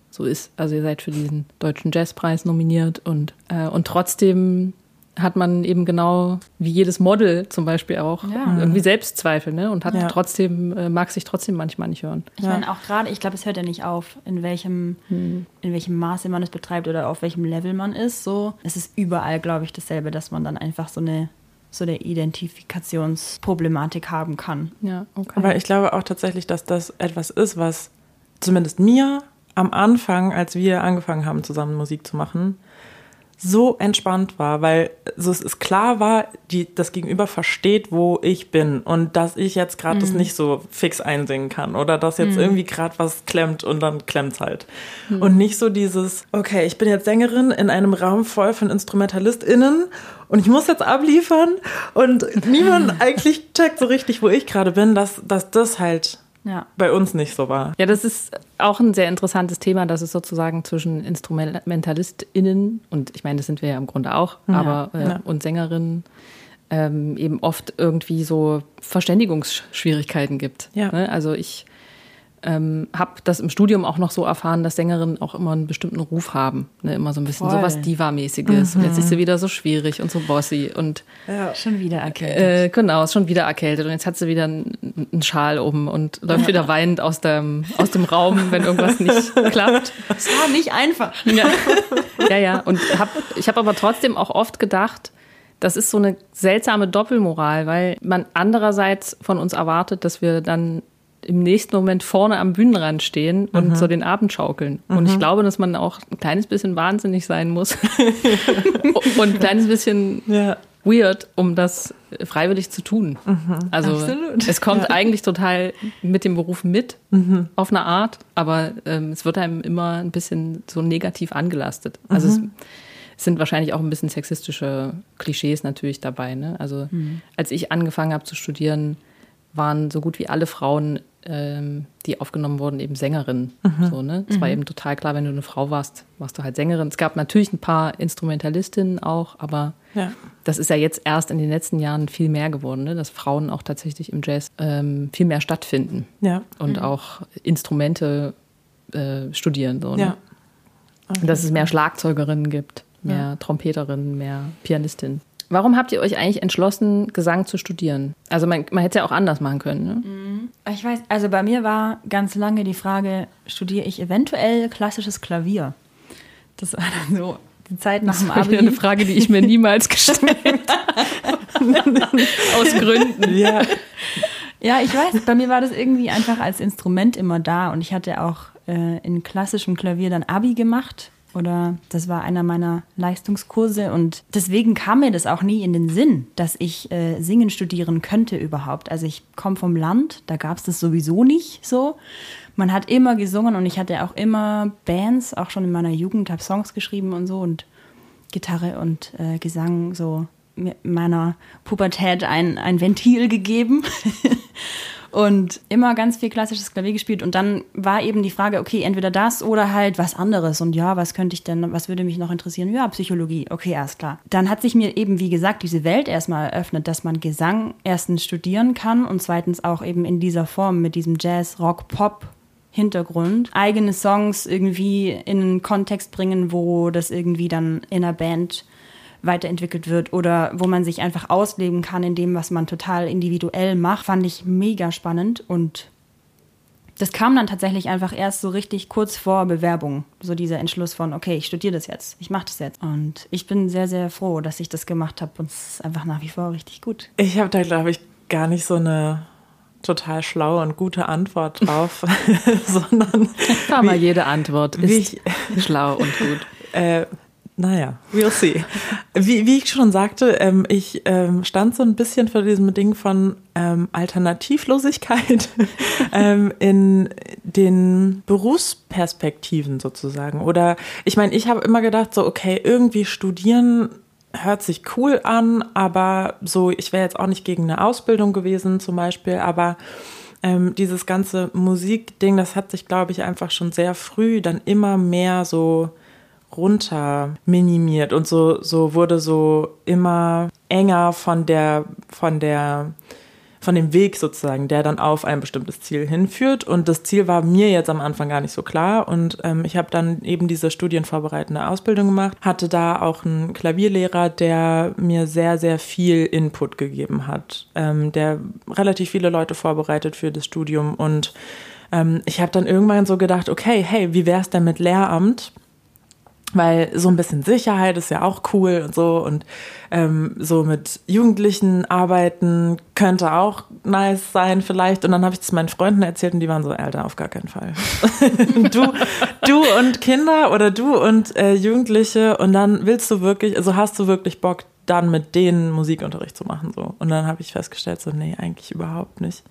A: so ist. Also ihr seid für diesen deutschen Jazzpreis nominiert und, äh, und trotzdem hat man eben genau wie jedes Model zum Beispiel auch
C: Ja.
A: irgendwie Selbstzweifel ne? und hat
B: Ja.
A: trotzdem, äh, mag sich trotzdem manchmal nicht hören.
C: Ich meine auch gerade, ich glaube, es hört ja nicht auf, in welchem, in welchem Maße man es betreibt oder auf welchem Level man ist. So, es ist überall, glaube ich, dasselbe, dass man dann einfach so eine so eine Identifikationsproblematik haben kann.
A: Ja, okay.
B: Aber ich glaube auch tatsächlich, dass das etwas ist, was zumindest mir am Anfang, als wir angefangen haben, zusammen Musik zu machen, so entspannt war, weil so es ist klar war, die, das Gegenüber versteht, wo ich bin und dass ich jetzt gerade das nicht so fix einsingen kann oder dass jetzt irgendwie gerade was klemmt und dann klemmt's halt. Und nicht so dieses, okay, ich bin jetzt Sängerin in einem Raum voll von InstrumentalistInnen und ich muss jetzt abliefern und niemand eigentlich checkt so richtig, wo ich gerade bin, dass, dass das halt
C: Ja.
B: bei uns nicht so war.
A: Ja, das ist auch ein sehr interessantes Thema, dass es sozusagen zwischen InstrumentalistInnen und ich meine, das sind wir ja im Grunde auch, aber äh,
B: ja.
A: und Sängerinnen ähm, eben oft irgendwie so Verständigungsschwierigkeiten gibt.
B: Ja.
A: Ne? Also ich ähm, habe das im Studium auch noch so erfahren, dass Sängerinnen auch immer einen bestimmten Ruf haben. Ne? Immer so ein bisschen
C: Voll.
A: so was Diva-mäßiges. Und jetzt ist sie wieder so schwierig und so bossy. Und
C: Schon wieder erkältet.
A: äh, genau, ist schon wieder erkältet. Und jetzt hat sie wieder einen, einen Schal um und läuft wieder weinend aus dem, aus dem Raum, wenn irgendwas nicht klappt.
C: Es war nicht einfach.
A: Ja, ja, ja. Und hab, ich habe aber trotzdem auch oft gedacht, das ist so eine seltsame Doppelmoral, weil man andererseits von uns erwartet, dass wir dann im nächsten Moment vorne am Bühnenrand stehen und so den Abend schaukeln. Und ich glaube, dass man auch ein kleines bisschen wahnsinnig sein muss und ein kleines bisschen
B: Ja.
A: weird, um das freiwillig zu tun. Also
C: Absolut.
A: es kommt eigentlich total mit dem Beruf mit, auf eine Art, aber ähm, es wird einem immer ein bisschen so negativ angelastet. Also es, es sind wahrscheinlich auch ein bisschen sexistische Klischees natürlich dabei. Ne? Also als ich angefangen habe zu studieren, waren so gut wie alle Frauen, ähm, die aufgenommen wurden, eben Sängerinnen. So, ne? Es war eben total klar, wenn du eine Frau warst, warst du halt Sängerin. Es gab natürlich ein paar Instrumentalistinnen auch, aber
B: Ja.
A: das ist ja jetzt erst in den letzten Jahren viel mehr geworden, ne? dass Frauen auch tatsächlich im Jazz ähm, viel mehr stattfinden
B: Ja.
A: und auch Instrumente äh, studieren. So, ne?
B: Ja.
A: Und dass es mehr Schlagzeugerinnen gibt, mehr Trompeterinnen, mehr Pianistinnen. Warum habt ihr euch eigentlich entschlossen, Gesang zu studieren? Also man, man hätte es ja auch anders machen können. Ne?
C: Ich weiß, also bei mir war ganz lange die Frage, studiere ich eventuell klassisches Klavier? Das war dann so die Zeit nach dem
A: Das war
C: Abi.
A: eine Frage, die ich mir niemals gestellt habe. Aus Gründen.
B: Ja.
C: Ja, ich weiß, bei mir war das irgendwie einfach als Instrument immer da und ich hatte auch äh, in klassischem Klavier dann Abi gemacht oder das war einer meiner Leistungskurse und deswegen kam mir das auch nie in den Sinn, dass ich äh, singen studieren könnte überhaupt. Also ich komme vom Land, da gab es das sowieso nicht so. Man hat immer gesungen und ich hatte auch immer Bands, auch schon in meiner Jugend, habe Songs geschrieben und so und Gitarre und äh, Gesang so meiner Pubertät ein, ein Ventil gegeben und immer ganz viel klassisches Klavier gespielt und dann war eben die Frage, okay, entweder das oder halt was anderes und ja, was könnte ich denn, was würde mich noch interessieren? Ja, Psychologie, okay, alles klar. Dann hat sich mir eben, wie gesagt, diese Welt erstmal eröffnet, dass man Gesang erstens studieren kann und zweitens auch eben in dieser Form mit diesem Jazz, Rock, Pop Hintergrund, eigene Songs irgendwie in einen Kontext bringen, wo das irgendwie dann in einer Band weiterentwickelt wird oder wo man sich einfach ausleben kann in dem, was man total individuell macht, fand ich mega spannend und das kam dann tatsächlich einfach erst so richtig kurz vor Bewerbung, so dieser Entschluss von, okay, ich studiere das jetzt, ich mache das jetzt. Und ich bin sehr, sehr froh, dass ich das gemacht habe und es ist einfach nach wie vor richtig gut.
B: Ich habe da, glaube ich, gar nicht so eine total schlaue und gute Antwort drauf, sondern
A: Aber jede Antwort
B: wie
A: ist schlau und gut.
B: Äh, naja, we'll see. Wie, wie ich schon sagte, ähm, ich ähm, stand so ein bisschen vor diesem Ding von ähm, Alternativlosigkeit ähm, in den Berufsperspektiven sozusagen. Oder ich meine, ich habe immer gedacht, so, okay, irgendwie studieren hört sich cool an, aber so, ich wäre jetzt auch nicht gegen eine Ausbildung gewesen zum Beispiel, aber ähm, dieses ganze Musikding, das hat sich, glaube ich, einfach schon sehr früh dann immer mehr so runter minimiert und so, so wurde so immer enger von der, von der, von dem Weg sozusagen, der dann auf ein bestimmtes Ziel hinführt. Und das Ziel war mir jetzt am Anfang gar nicht so klar. Und ähm, ich habe dann eben diese studienvorbereitende Ausbildung gemacht, hatte da auch einen Klavierlehrer, der mir sehr, sehr viel Input gegeben hat, ähm, der relativ viele Leute vorbereitet für das Studium. Und ähm, ich habe dann irgendwann so gedacht, okay, hey, wie wär's denn mit Lehramt? Weil so ein bisschen Sicherheit ist ja auch cool und so. Und ähm, so mit Jugendlichen arbeiten könnte auch nice sein vielleicht. Und dann habe ich das meinen Freunden erzählt und die waren so Alter auf gar keinen Fall. Du du und Kinder oder du und äh, Jugendliche. Und dann willst du wirklich also hast du wirklich Bock dann mit denen Musikunterricht zu machen so? Und dann habe ich festgestellt so nee eigentlich überhaupt nicht.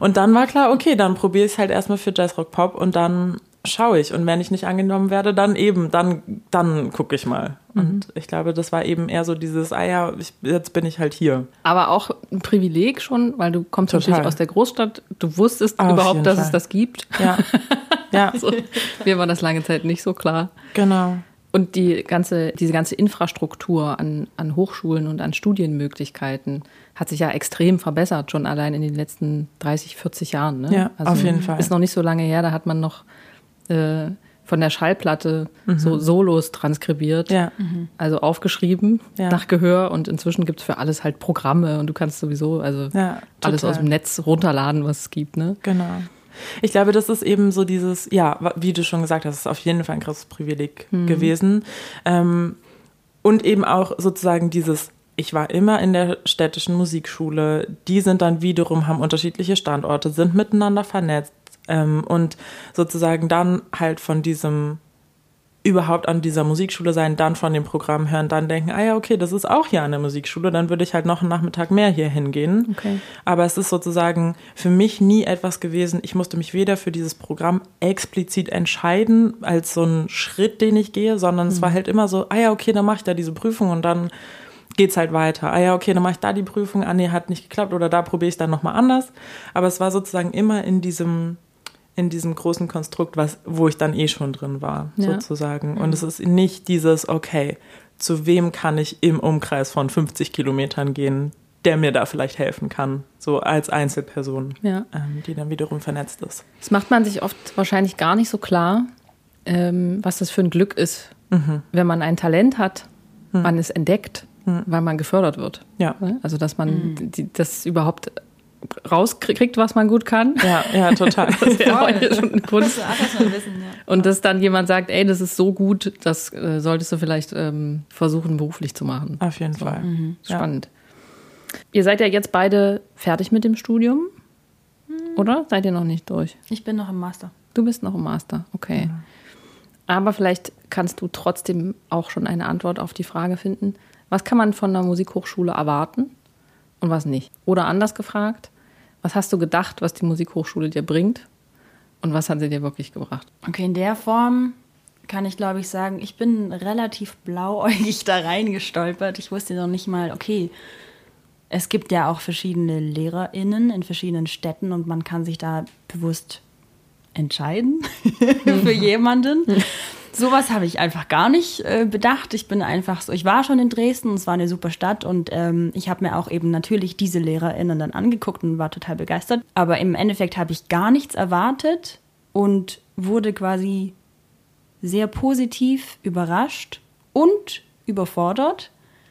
B: Und dann war klar okay dann probiere ich halt erstmal für Jazz Rock Pop und dann schaue ich. Und wenn ich nicht angenommen werde, dann eben, dann, dann gucke ich mal. Mhm. Und ich glaube, das war eben eher so dieses, ah ja, ich, jetzt bin ich halt hier.
A: Aber auch ein Privileg schon, weil du kommst Total. natürlich aus der Großstadt. Du wusstest Auf überhaupt, dass Fall. es das gibt.
B: Ja. ja.
A: also, mir war das lange Zeit nicht so klar.
B: Genau.
A: Und die ganze, diese ganze Infrastruktur an, an Hochschulen und an Studienmöglichkeiten hat sich ja extrem verbessert, schon allein in den letzten 30, 40 Jahren. Ne?
B: Ja, also auf jeden Fall.
A: Ist noch nicht so lange her, da hat man noch äh, von der Schallplatte mhm. so Solos transkribiert,
B: ja.
A: mhm. also aufgeschrieben ja. nach Gehör und inzwischen gibt es für alles halt Programme und du kannst sowieso also ja, alles aus dem Netz runterladen, was es gibt. Ne?
B: Genau. Ich glaube, das ist eben so dieses, ja, wie du schon gesagt hast, ist auf jeden Fall ein krasses Privileg mhm. gewesen. Ähm, und eben auch sozusagen dieses, ich war immer in der städtischen Musikschule. Die sind dann wiederum, haben unterschiedliche Standorte, sind miteinander vernetzt, ähm, und sozusagen dann halt von diesem überhaupt an dieser Musikschule sein, dann von dem Programm hören, dann denken, ah ja, okay, das ist auch hier an der Musikschule, dann würde ich halt noch einen Nachmittag mehr hier hingehen.
A: Okay.
B: Aber es ist sozusagen für mich nie etwas gewesen, ich musste mich weder für dieses Programm explizit entscheiden, als so ein Schritt, den ich gehe, sondern mhm. es war halt immer so, ah ja, okay, dann mache ich da diese Prüfung und dann geht's halt weiter. Ah ja, okay, dann mache ich da die Prüfung, ah nee, hat nicht geklappt oder da probiere ich dann nochmal anders. Aber es war sozusagen immer in diesem in diesem großen Konstrukt, was, wo ich dann eh schon drin war, ja. sozusagen. Und mhm. es ist nicht dieses, okay, zu wem kann ich im Umkreis von 50 Kilometern gehen, der mir da vielleicht helfen kann, so als Einzelperson,
A: ja.
B: ähm, die dann wiederum vernetzt ist.
A: Das macht man sich oft wahrscheinlich gar nicht so klar, ähm, was das für ein Glück ist, mhm. wenn man ein Talent hat, mhm. man es entdeckt, mhm. weil man gefördert wird.
B: Ja.
A: Also dass man mhm. die, das überhaupt rauskriegt, was man gut kann.
B: Ja, ja, total. das ja
A: schon eine Kunst. Wissen, ja. Und dass dann jemand sagt, ey, das ist so gut, das äh, solltest du vielleicht ähm, versuchen, beruflich zu machen.
B: Auf jeden
A: so.
B: Fall.
A: Mhm. Spannend. Ja. Ihr seid ja jetzt beide fertig mit dem Studium, mhm. oder? Seid ihr noch nicht durch?
C: Ich bin noch im Master.
A: Du bist noch im Master, okay. Mhm. Aber vielleicht kannst du trotzdem auch schon eine Antwort auf die Frage finden, was kann man von einer Musikhochschule erwarten und was nicht? Oder anders gefragt, was hast du gedacht, was die Musikhochschule dir bringt? Und was hat sie dir wirklich gebracht?
C: Okay, in der Form kann ich, glaube ich, sagen, ich bin relativ blauäugig da reingestolpert. Ich wusste noch nicht mal, okay, es gibt ja auch verschiedene LehrerInnen in verschiedenen Städten und man kann sich da bewusst entscheiden für jemanden. Sowas habe ich einfach gar nicht äh, bedacht. Ich bin einfach so, ich war schon in Dresden, es war eine super Stadt und ähm, ich habe mir auch eben natürlich diese LehrerInnen dann angeguckt und war total begeistert. Aber im Endeffekt habe ich gar nichts erwartet und wurde quasi sehr positiv überrascht und überfordert.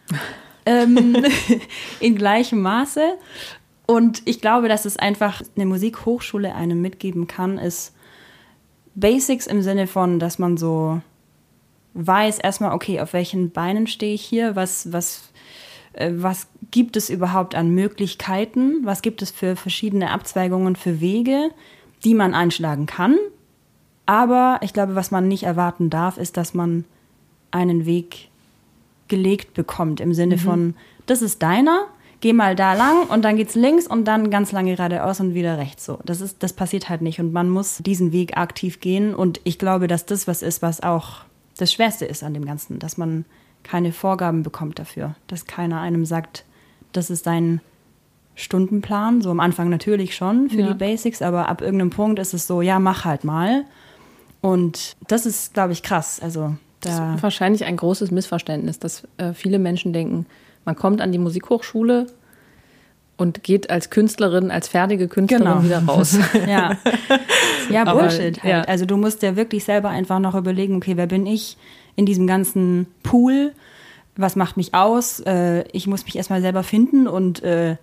C: ähm, in gleichem Maße. Und ich glaube, dass es einfach eine Musikhochschule einem mitgeben kann, ist, Basics im Sinne von, dass man so weiß erstmal, okay, auf welchen Beinen stehe ich hier, was, was, äh, was gibt es überhaupt an Möglichkeiten, was gibt es für verschiedene Abzweigungen, für Wege, die man einschlagen kann. Aber ich glaube, was man nicht erwarten darf, ist, dass man einen Weg gelegt bekommt im Sinne mhm. von, das ist deiner, geh mal da lang und dann geht's links und dann ganz lange geradeaus und wieder rechts. So, das ist, das passiert halt nicht und man muss diesen Weg aktiv gehen und ich glaube, dass das was ist, was auch das Schwerste ist an dem Ganzen, dass man keine Vorgaben bekommt dafür, dass keiner einem sagt, das ist dein Stundenplan. So am Anfang natürlich schon für ja. die Basics, aber ab irgendeinem Punkt ist es so, ja, mach halt mal. Und das ist, glaube ich, krass. Also da
A: das ist wahrscheinlich ein großes Missverständnis, dass äh, viele Menschen denken, man kommt an die Musikhochschule und geht als Künstlerin, als fertige Künstlerin genau. wieder raus.
C: ja, ja Bullshit Aber, halt. Ja. Also du musst ja wirklich selber einfach noch überlegen, okay, wer bin ich in diesem ganzen Pool? Was macht mich aus? Äh, ich muss mich erstmal selber finden und äh,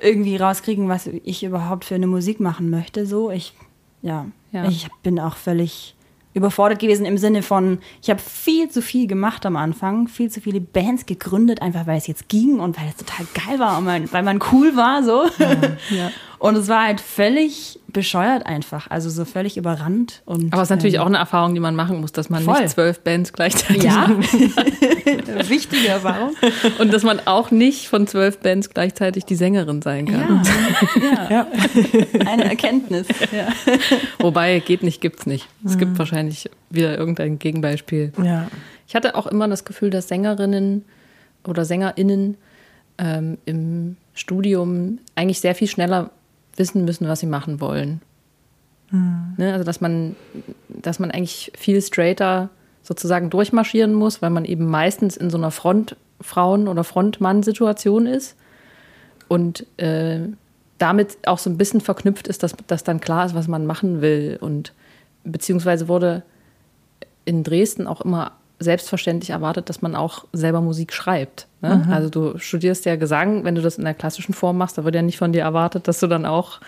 C: irgendwie rauskriegen, was ich überhaupt für eine Musik machen möchte. So, ich, ja, ja. ich bin auch völlig überfordert gewesen im Sinne von, ich habe viel zu viel gemacht am Anfang, viel zu viele Bands gegründet, einfach weil es jetzt ging und weil es total geil war und weil man cool war so. Ja, ja. Und es war halt völlig bescheuert einfach, also so völlig überrannt. Und,
A: Aber es ist natürlich ähm, auch eine Erfahrung, die man machen muss, dass man voll. nicht zwölf Bands gleichzeitig
C: Ja, wichtige Erfahrung.
A: Und dass man auch nicht von zwölf Bands gleichzeitig die Sängerin sein kann.
C: Ja, ja. eine Erkenntnis. Ja.
A: Wobei, geht nicht, gibt's nicht. Es mhm. gibt wahrscheinlich wieder irgendein Gegenbeispiel. Ja. Ich hatte auch immer das Gefühl, dass Sängerinnen oder SängerInnen ähm, im Studium eigentlich sehr viel schneller wissen müssen, was sie machen wollen. Mhm. Ne? Also dass man, dass man eigentlich viel straighter sozusagen durchmarschieren muss, weil man eben meistens in so einer Frontfrauen- oder Frontmann-Situation ist und äh, damit auch so ein bisschen verknüpft ist, dass, dass dann klar ist, was man machen will. Und beziehungsweise wurde in Dresden auch immer selbstverständlich erwartet, dass man auch selber Musik schreibt. Ne? Mhm. Also du studierst ja Gesang, wenn du das in der klassischen Form machst, da wird ja nicht von dir erwartet, dass du dann auch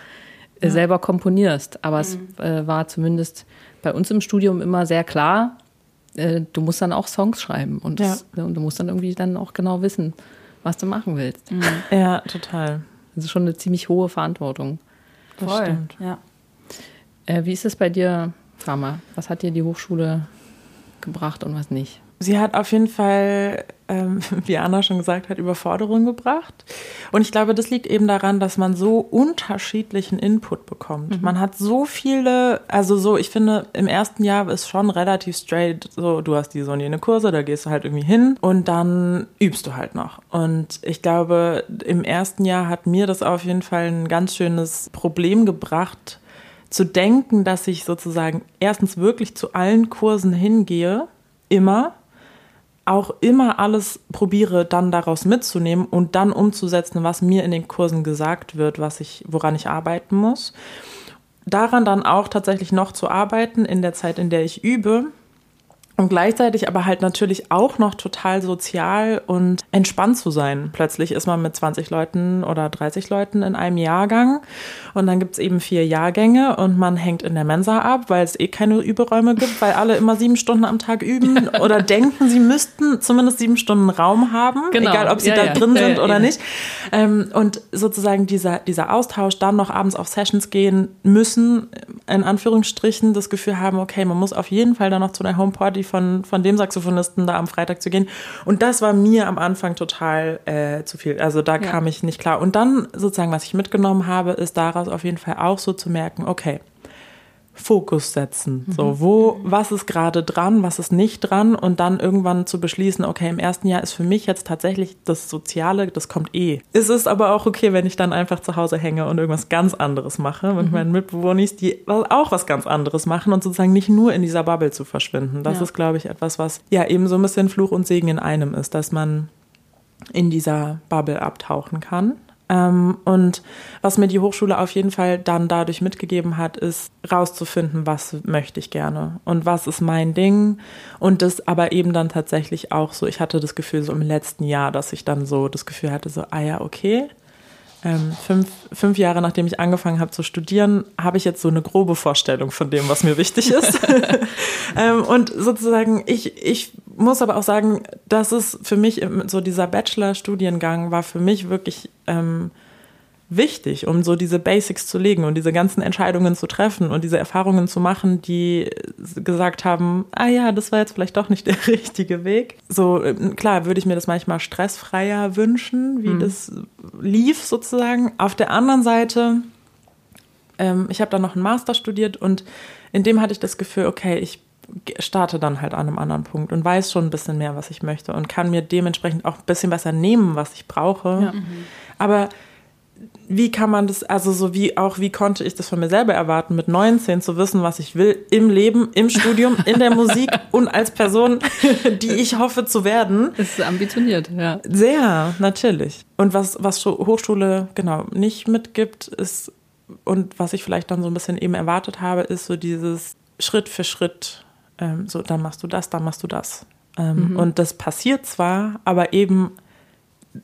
A: äh, ja. selber komponierst. Aber mhm. es äh, war zumindest bei uns im Studium immer sehr klar, äh, du musst dann auch Songs schreiben und, ja. das, und, du musst dann irgendwie dann auch genau wissen, was du machen willst.
B: Mhm. Ja, total.
A: Das ist schon eine ziemlich hohe Verantwortung.
C: Das Voll. stimmt. Ja.
A: Äh, wie ist es bei dir, Farmer? Was hat dir die Hochschule gebracht und was nicht?
B: Sie hat auf jeden Fall, ähm, wie Anna schon gesagt hat, Überforderung gebracht. Und ich glaube, das liegt eben daran, dass man so unterschiedlichen Input bekommt. Mhm. Man hat so viele, also so, ich finde, im ersten Jahr ist schon relativ straight, so, du hast diese und jene Kurse, da gehst du halt irgendwie hin und dann übst du halt noch. Und ich glaube, im ersten Jahr hat mir das auf jeden Fall ein ganz schönes Problem gebracht, zu denken, dass ich sozusagen erstens wirklich zu allen Kursen hingehe, immer, auch immer alles probiere, dann daraus mitzunehmen und dann umzusetzen, was mir in den Kursen gesagt wird, was ich, woran ich arbeiten muss. Daran dann auch tatsächlich noch zu arbeiten in der Zeit, in der ich übe, und gleichzeitig aber halt natürlich auch noch total sozial und entspannt zu sein. Plötzlich ist man mit 20 Leuten oder 30 Leuten in einem Jahrgang und dann gibt's eben vier Jahrgänge und man hängt in der Mensa ab, weil es eh keine Überräume gibt, weil alle immer sieben Stunden am Tag üben oder denken, sie müssten zumindest sieben Stunden Raum haben, genau. egal ob sie ja, da ja. drin sind oder nicht. Ähm, und sozusagen dieser, dieser Austausch, dann noch abends auf Sessions gehen müssen, in Anführungsstrichen das Gefühl haben, okay, man muss auf jeden Fall dann noch zu einer Homeparty von, von dem Saxophonisten da am Freitag zu gehen. Und das war mir am Anfang total äh, zu viel. Also da ja. kam ich nicht klar. Und dann sozusagen, was ich mitgenommen habe, ist daraus auf jeden Fall auch so zu merken, okay, Fokus setzen. Mhm. So, wo, was ist gerade dran, was ist nicht dran und dann irgendwann zu beschließen, okay, im ersten Jahr ist für mich jetzt tatsächlich das Soziale, das kommt eh. Es ist aber auch okay, wenn ich dann einfach zu Hause hänge und irgendwas ganz anderes mache mit mhm. meinen Mitbewohnern, die auch was ganz anderes machen und sozusagen nicht nur in dieser Bubble zu verschwinden. Das ja. ist, glaube ich, etwas, was ja eben so ein bisschen Fluch und Segen in einem ist, dass man in dieser Bubble abtauchen kann. Ähm, und was mir die Hochschule auf jeden Fall dann dadurch mitgegeben hat, ist rauszufinden, was möchte ich gerne und was ist mein Ding. Und das aber eben dann tatsächlich auch so, ich hatte das Gefühl so im letzten Jahr, dass ich dann so das Gefühl hatte, so, ah ja, okay, ähm, fünf, fünf Jahre nachdem ich angefangen habe zu studieren, habe ich jetzt so eine grobe Vorstellung von dem, was mir wichtig ist. ähm, und sozusagen, ich, ich muss aber auch sagen, dass es für mich so dieser Bachelor-Studiengang war für mich wirklich ähm, wichtig, um so diese Basics zu legen und diese ganzen Entscheidungen zu treffen und diese Erfahrungen zu machen, die gesagt haben, ah ja, das war jetzt vielleicht doch nicht der richtige Weg. So ähm, klar würde ich mir das manchmal stressfreier wünschen, wie mhm. das lief sozusagen. Auf der anderen Seite, ähm, ich habe dann noch einen Master studiert und in dem hatte ich das Gefühl, okay, ich starte dann halt an einem anderen Punkt und weiß schon ein bisschen mehr, was ich möchte und kann mir dementsprechend auch ein bisschen besser nehmen, was ich brauche. Ja. Mhm. Aber wie kann man das, also so wie auch, wie konnte ich das von mir selber erwarten, mit 19 zu wissen, was ich will, im Leben, im Studium, in der Musik und als Person, die ich hoffe zu werden.
A: Das ist ambitioniert, ja.
B: Sehr, natürlich. Und was, was Hochschule, genau, nicht mitgibt, ist, und was ich vielleicht dann so ein bisschen eben erwartet habe, ist so dieses Schritt für Schritt, ähm, so, dann machst du das, dann machst du das. Ähm, mhm. Und das passiert zwar, aber eben,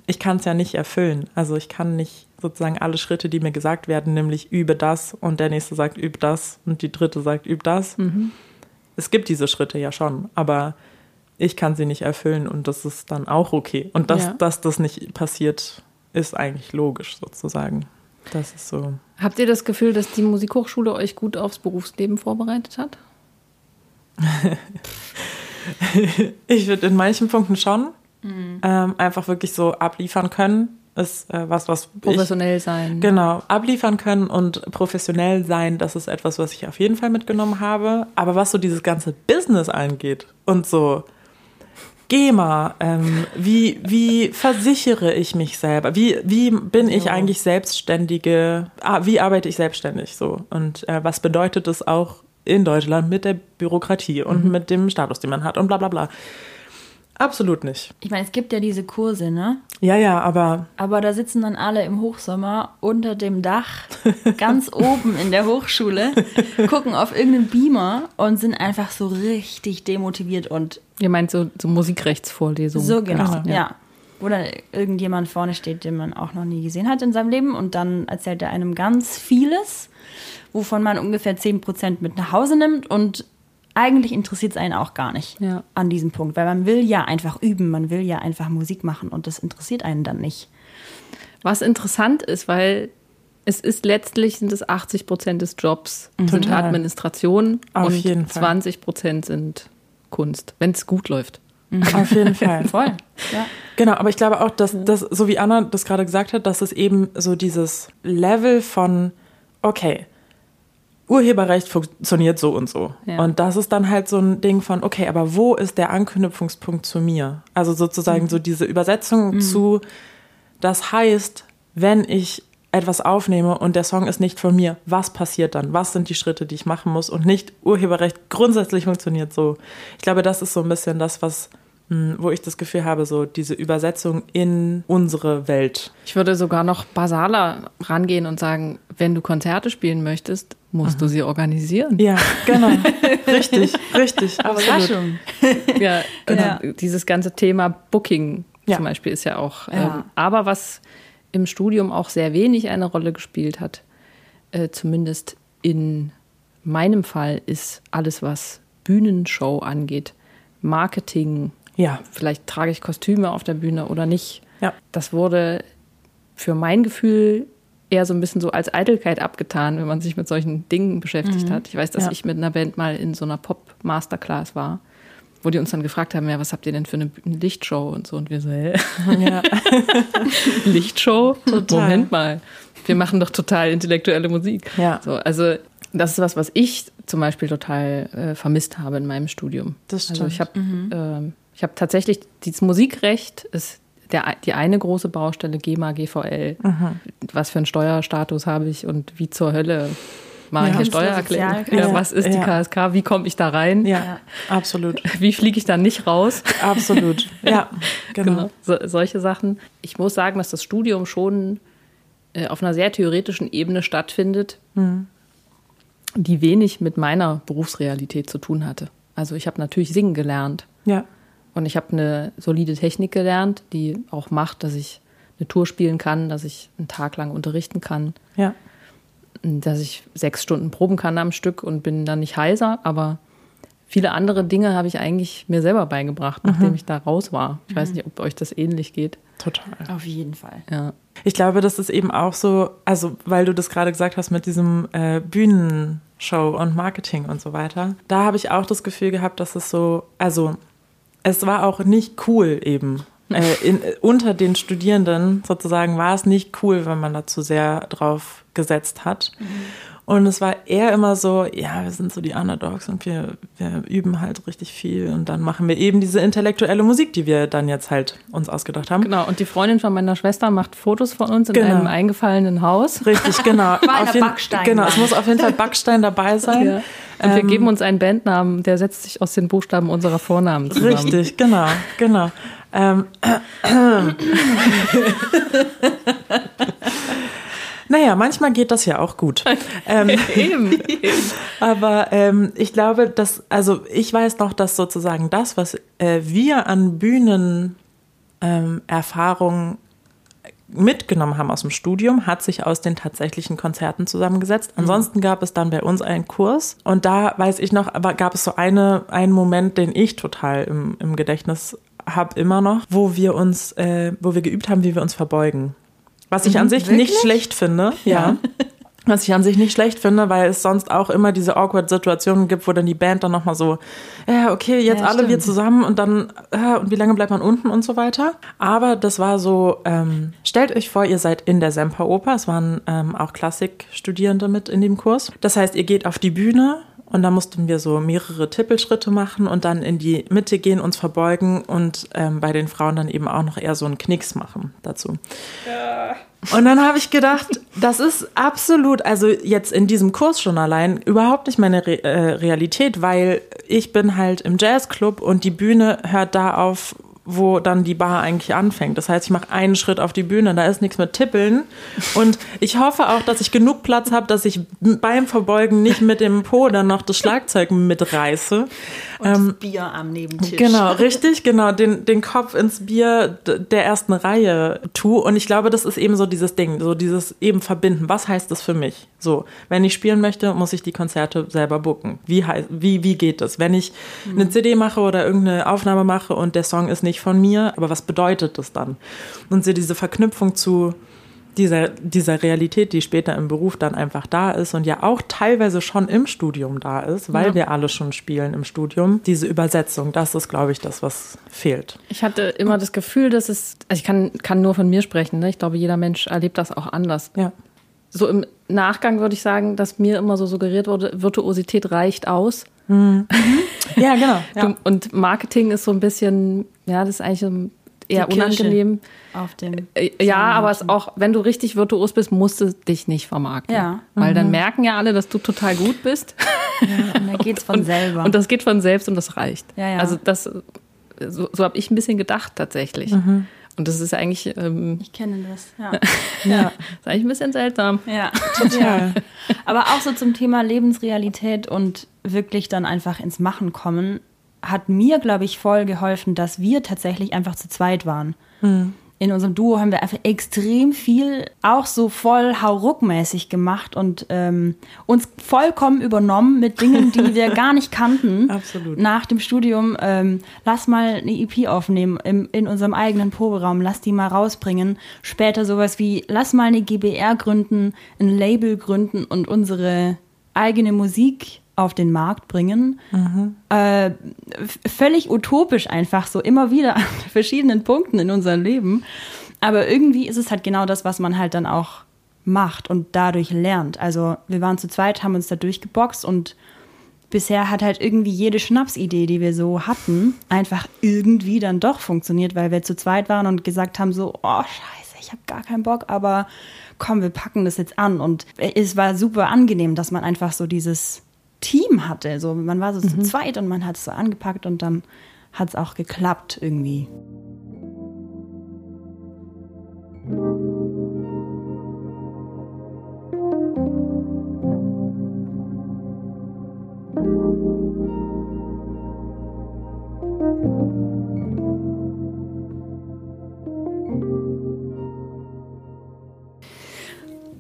B: ich kann es ja nicht erfüllen. Also ich kann nicht sozusagen alle Schritte, die mir gesagt werden, nämlich übe das und der nächste sagt übe das und die dritte sagt übe das. Mhm. Es gibt diese Schritte ja schon, aber ich kann sie nicht erfüllen und das ist dann auch okay. Und dass, ja. dass das nicht passiert, ist eigentlich logisch sozusagen. Das ist so.
A: Habt ihr das Gefühl, dass die Musikhochschule euch gut aufs Berufsleben vorbereitet hat?
B: ich würde in manchen Punkten schon mhm. ähm, einfach wirklich so abliefern können ist äh, was, was
A: professionell ich, sein.
B: Genau, abliefern können und professionell sein, das ist etwas, was ich auf jeden Fall mitgenommen habe. Aber was so dieses ganze Business angeht und so GEMA, ähm, wie, wie versichere ich mich selber? Wie, wie bin ich eigentlich Selbstständige? Ah, wie arbeite ich selbstständig so? Und äh, was bedeutet es auch in Deutschland mit der Bürokratie und mhm. mit dem Status, den man hat und bla bla bla. Absolut nicht.
C: Ich meine, es gibt ja diese Kurse, ne?
B: Ja, ja, aber.
C: Aber da sitzen dann alle im Hochsommer unter dem Dach, ganz oben in der Hochschule, gucken auf irgendeinen Beamer und sind einfach so richtig demotiviert und.
A: Ihr meint so, so Musikrechtsvorlesungen?
C: So genau, ja. ja. Wo dann irgendjemand vorne steht, den man auch noch nie gesehen hat in seinem Leben und dann erzählt er einem ganz vieles, wovon man ungefähr 10% mit nach Hause nimmt und eigentlich interessiert es einen auch gar nicht ja. an diesem Punkt, weil man will ja einfach üben, man will ja einfach Musik machen und das interessiert einen dann nicht.
A: Was interessant ist, weil es ist letztlich sind es 80 Prozent des Jobs mhm. sind Administration Auf und 20 Prozent sind Kunst, wenn es gut läuft.
B: Mhm. Auf jeden Fall. Voll. Ja. Genau, aber ich glaube auch, dass das, so wie Anna das gerade gesagt hat, dass es eben so dieses Level von, okay, Urheberrecht funktioniert so und so. Ja. Und das ist dann halt so ein Ding von, okay, aber wo ist der Anknüpfungspunkt zu mir? Also sozusagen mhm. so diese Übersetzung mhm. zu, das heißt, wenn ich etwas aufnehme und der Song ist nicht von mir, was passiert dann? Was sind die Schritte, die ich machen muss? Und nicht Urheberrecht grundsätzlich funktioniert so. Ich glaube, das ist so ein bisschen das, was hm, wo ich das Gefühl habe, so diese Übersetzung in unsere Welt.
A: Ich würde sogar noch basaler rangehen und sagen, wenn du Konzerte spielen möchtest, musst Aha. du sie organisieren.
B: Ja, genau. richtig, richtig.
A: Überraschung. ja, ja. dieses ganze Thema Booking ja. zum Beispiel ist ja auch. Ja. Ähm, aber was im Studium auch sehr wenig eine Rolle gespielt hat, äh, zumindest in meinem Fall, ist alles, was Bühnenshow angeht. Marketing, ja. Vielleicht trage ich Kostüme auf der Bühne oder nicht. Ja. Das wurde für mein Gefühl eher so ein bisschen so als Eitelkeit abgetan, wenn man sich mit solchen Dingen beschäftigt mhm. hat. Ich weiß, dass ja. ich mit einer Band mal in so einer Pop-Masterclass war, wo die uns dann gefragt haben, ja, was habt ihr denn für eine Lichtshow und so. Und wir so, hä? Ja. Lichtshow? Total. Moment mal. Wir machen doch total intellektuelle Musik. Ja. So, also das ist was, was ich zum Beispiel total äh, vermisst habe in meinem Studium. Das stimmt. Also ich habe mhm. ähm, ich habe tatsächlich dieses Musikrecht ist der, die eine große Baustelle GEMA, GVL. Mhm. Was für einen Steuerstatus habe ich und wie zur Hölle mache ich eine Steuererklärung? Ja, was ist die ja. KSK? Wie komme ich da rein?
B: Ja, absolut.
A: Wie fliege ich da nicht raus?
B: Absolut. Ja, genau. genau.
A: So, solche Sachen. Ich muss sagen, dass das Studium schon äh, auf einer sehr theoretischen Ebene stattfindet, mhm. die wenig mit meiner Berufsrealität zu tun hatte. Also ich habe natürlich singen gelernt. Ja. Und ich habe eine solide Technik gelernt, die auch macht, dass ich eine Tour spielen kann, dass ich einen Tag lang unterrichten kann. Ja. Dass ich sechs Stunden proben kann am Stück und bin dann nicht heiser, aber viele andere Dinge habe ich eigentlich mir selber beigebracht, nachdem mhm. ich da raus war. Ich mhm. weiß nicht, ob euch das ähnlich geht.
B: Total.
C: Auf jeden Fall.
B: Ja. Ich glaube, das ist eben auch so, also weil du das gerade gesagt hast mit diesem äh, Bühnenshow und Marketing und so weiter. Da habe ich auch das Gefühl gehabt, dass es so, also es war auch nicht cool eben. Äh, in, unter den Studierenden sozusagen war es nicht cool, wenn man da zu sehr drauf gesetzt hat. Mhm. Und es war eher immer so, ja, wir sind so die Underdogs und wir, wir üben halt richtig viel und dann machen wir eben diese intellektuelle Musik, die wir dann jetzt halt uns ausgedacht haben.
A: Genau, und die Freundin von meiner Schwester macht Fotos von uns in genau. einem eingefallenen Haus.
B: Richtig, genau.
C: War auf jeden, Backstein.
B: Genau, es muss auf jeden Fall Backstein dabei sein. Ja.
A: Und ähm, wir geben uns einen Bandnamen, der setzt sich aus den Buchstaben unserer Vornamen zusammen.
B: Richtig, genau, genau. Ähm, Naja, manchmal geht das ja auch gut. ähm, eben, Aber ähm, ich glaube, dass, also ich weiß noch, dass sozusagen das, was äh, wir an Bühnenerfahrungen ähm, mitgenommen haben aus dem Studium, hat sich aus den tatsächlichen Konzerten zusammengesetzt. Mhm. Ansonsten gab es dann bei uns einen Kurs und da weiß ich noch, aber gab es so eine, einen Moment, den ich total im, im Gedächtnis habe immer noch, wo wir uns, äh, wo wir geübt haben, wie wir uns verbeugen. Was ich mhm, an sich wirklich? nicht schlecht finde. Ja. Was ich an sich nicht schlecht finde, weil es sonst auch immer diese awkward Situationen gibt, wo dann die Band dann nochmal so, ja, okay, jetzt ja, alle stimmt. wir zusammen und dann, äh, und wie lange bleibt man unten und so weiter. Aber das war so, ähm, stellt euch vor, ihr seid in der Semperoper. Es waren ähm, auch Klassikstudierende mit in dem Kurs. Das heißt, ihr geht auf die Bühne und da mussten wir so mehrere Tippelschritte machen und dann in die Mitte gehen, uns verbeugen und ähm, bei den Frauen dann eben auch noch eher so einen Knicks machen dazu. Ja. Und dann habe ich gedacht, das ist absolut, also jetzt in diesem Kurs schon allein, überhaupt nicht meine Re äh, Realität, weil ich bin halt im Jazzclub und die Bühne hört da auf, wo dann die Bar eigentlich anfängt. Das heißt, ich mache einen Schritt auf die Bühne, da ist nichts mit Tippeln. Und ich hoffe auch, dass ich genug Platz habe, dass ich beim Verbeugen nicht mit dem Po dann noch das Schlagzeug mitreiße.
C: Und ähm, das Bier am Nebentisch.
B: Genau, richtig, genau. Den, den Kopf ins Bier der ersten Reihe tue. Und ich glaube, das ist eben so dieses Ding, so dieses eben verbinden. Was heißt das für mich? So, wenn ich spielen möchte, muss ich die Konzerte selber booken. Wie, wie, wie geht das? Wenn ich eine CD mache oder irgendeine Aufnahme mache und der Song ist nicht von mir, aber was bedeutet das dann? Und so diese Verknüpfung zu dieser, dieser Realität, die später im Beruf dann einfach da ist und ja auch teilweise schon im Studium da ist, weil ja. wir alle schon spielen im Studium. Diese Übersetzung, das ist, glaube ich, das, was fehlt.
A: Ich hatte immer das Gefühl, dass es, also ich kann, kann nur von mir sprechen, ne? ich glaube, jeder Mensch erlebt das auch anders.
B: Ja.
A: So im Nachgang würde ich sagen, dass mir immer so suggeriert wurde, Virtuosität reicht aus. Mhm.
B: ja, genau. Ja.
A: Und Marketing ist so ein bisschen, ja, das ist eigentlich so ein eher unangenehm.
C: Auf dem
A: äh, ja, aber es auch, wenn du richtig virtuos bist, musst du dich nicht vermarkten. Ja. Weil mhm. dann merken ja alle, dass du total gut bist.
C: Ja, und dann geht's von
A: und,
C: selber.
A: Und das geht von selbst und das reicht.
C: Ja, ja.
A: Also das, so, so habe ich ein bisschen gedacht tatsächlich. Mhm. Und das ist eigentlich. Ähm,
C: ich kenne das, ja.
A: ja. ist eigentlich ein bisschen seltsam.
C: Ja, total. Aber auch so zum Thema Lebensrealität und wirklich dann einfach ins Machen kommen hat mir, glaube ich, voll geholfen, dass wir tatsächlich einfach zu zweit waren. Mhm. In unserem Duo haben wir einfach extrem viel auch so voll hauruckmäßig gemacht und ähm, uns vollkommen übernommen mit Dingen, die wir gar nicht kannten.
B: Absolut.
C: Nach dem Studium, ähm, lass mal eine EP aufnehmen im, in unserem eigenen Proberaum, lass die mal rausbringen. Später sowas wie, lass mal eine GBR gründen, ein Label gründen und unsere eigene Musik auf den Markt bringen. Mhm. Äh, völlig utopisch einfach so, immer wieder an verschiedenen Punkten in unserem Leben. Aber irgendwie ist es halt genau das, was man halt dann auch macht und dadurch lernt. Also wir waren zu zweit, haben uns da durchgeboxt und bisher hat halt irgendwie jede Schnapsidee, die wir so hatten, einfach irgendwie dann doch funktioniert, weil wir zu zweit waren und gesagt haben so, oh scheiße, ich habe gar keinen Bock, aber komm, wir packen das jetzt an. Und es war super angenehm, dass man einfach so dieses Team hatte. So, man war so mhm. zu zweit und man hat es so angepackt und dann hat es auch geklappt irgendwie.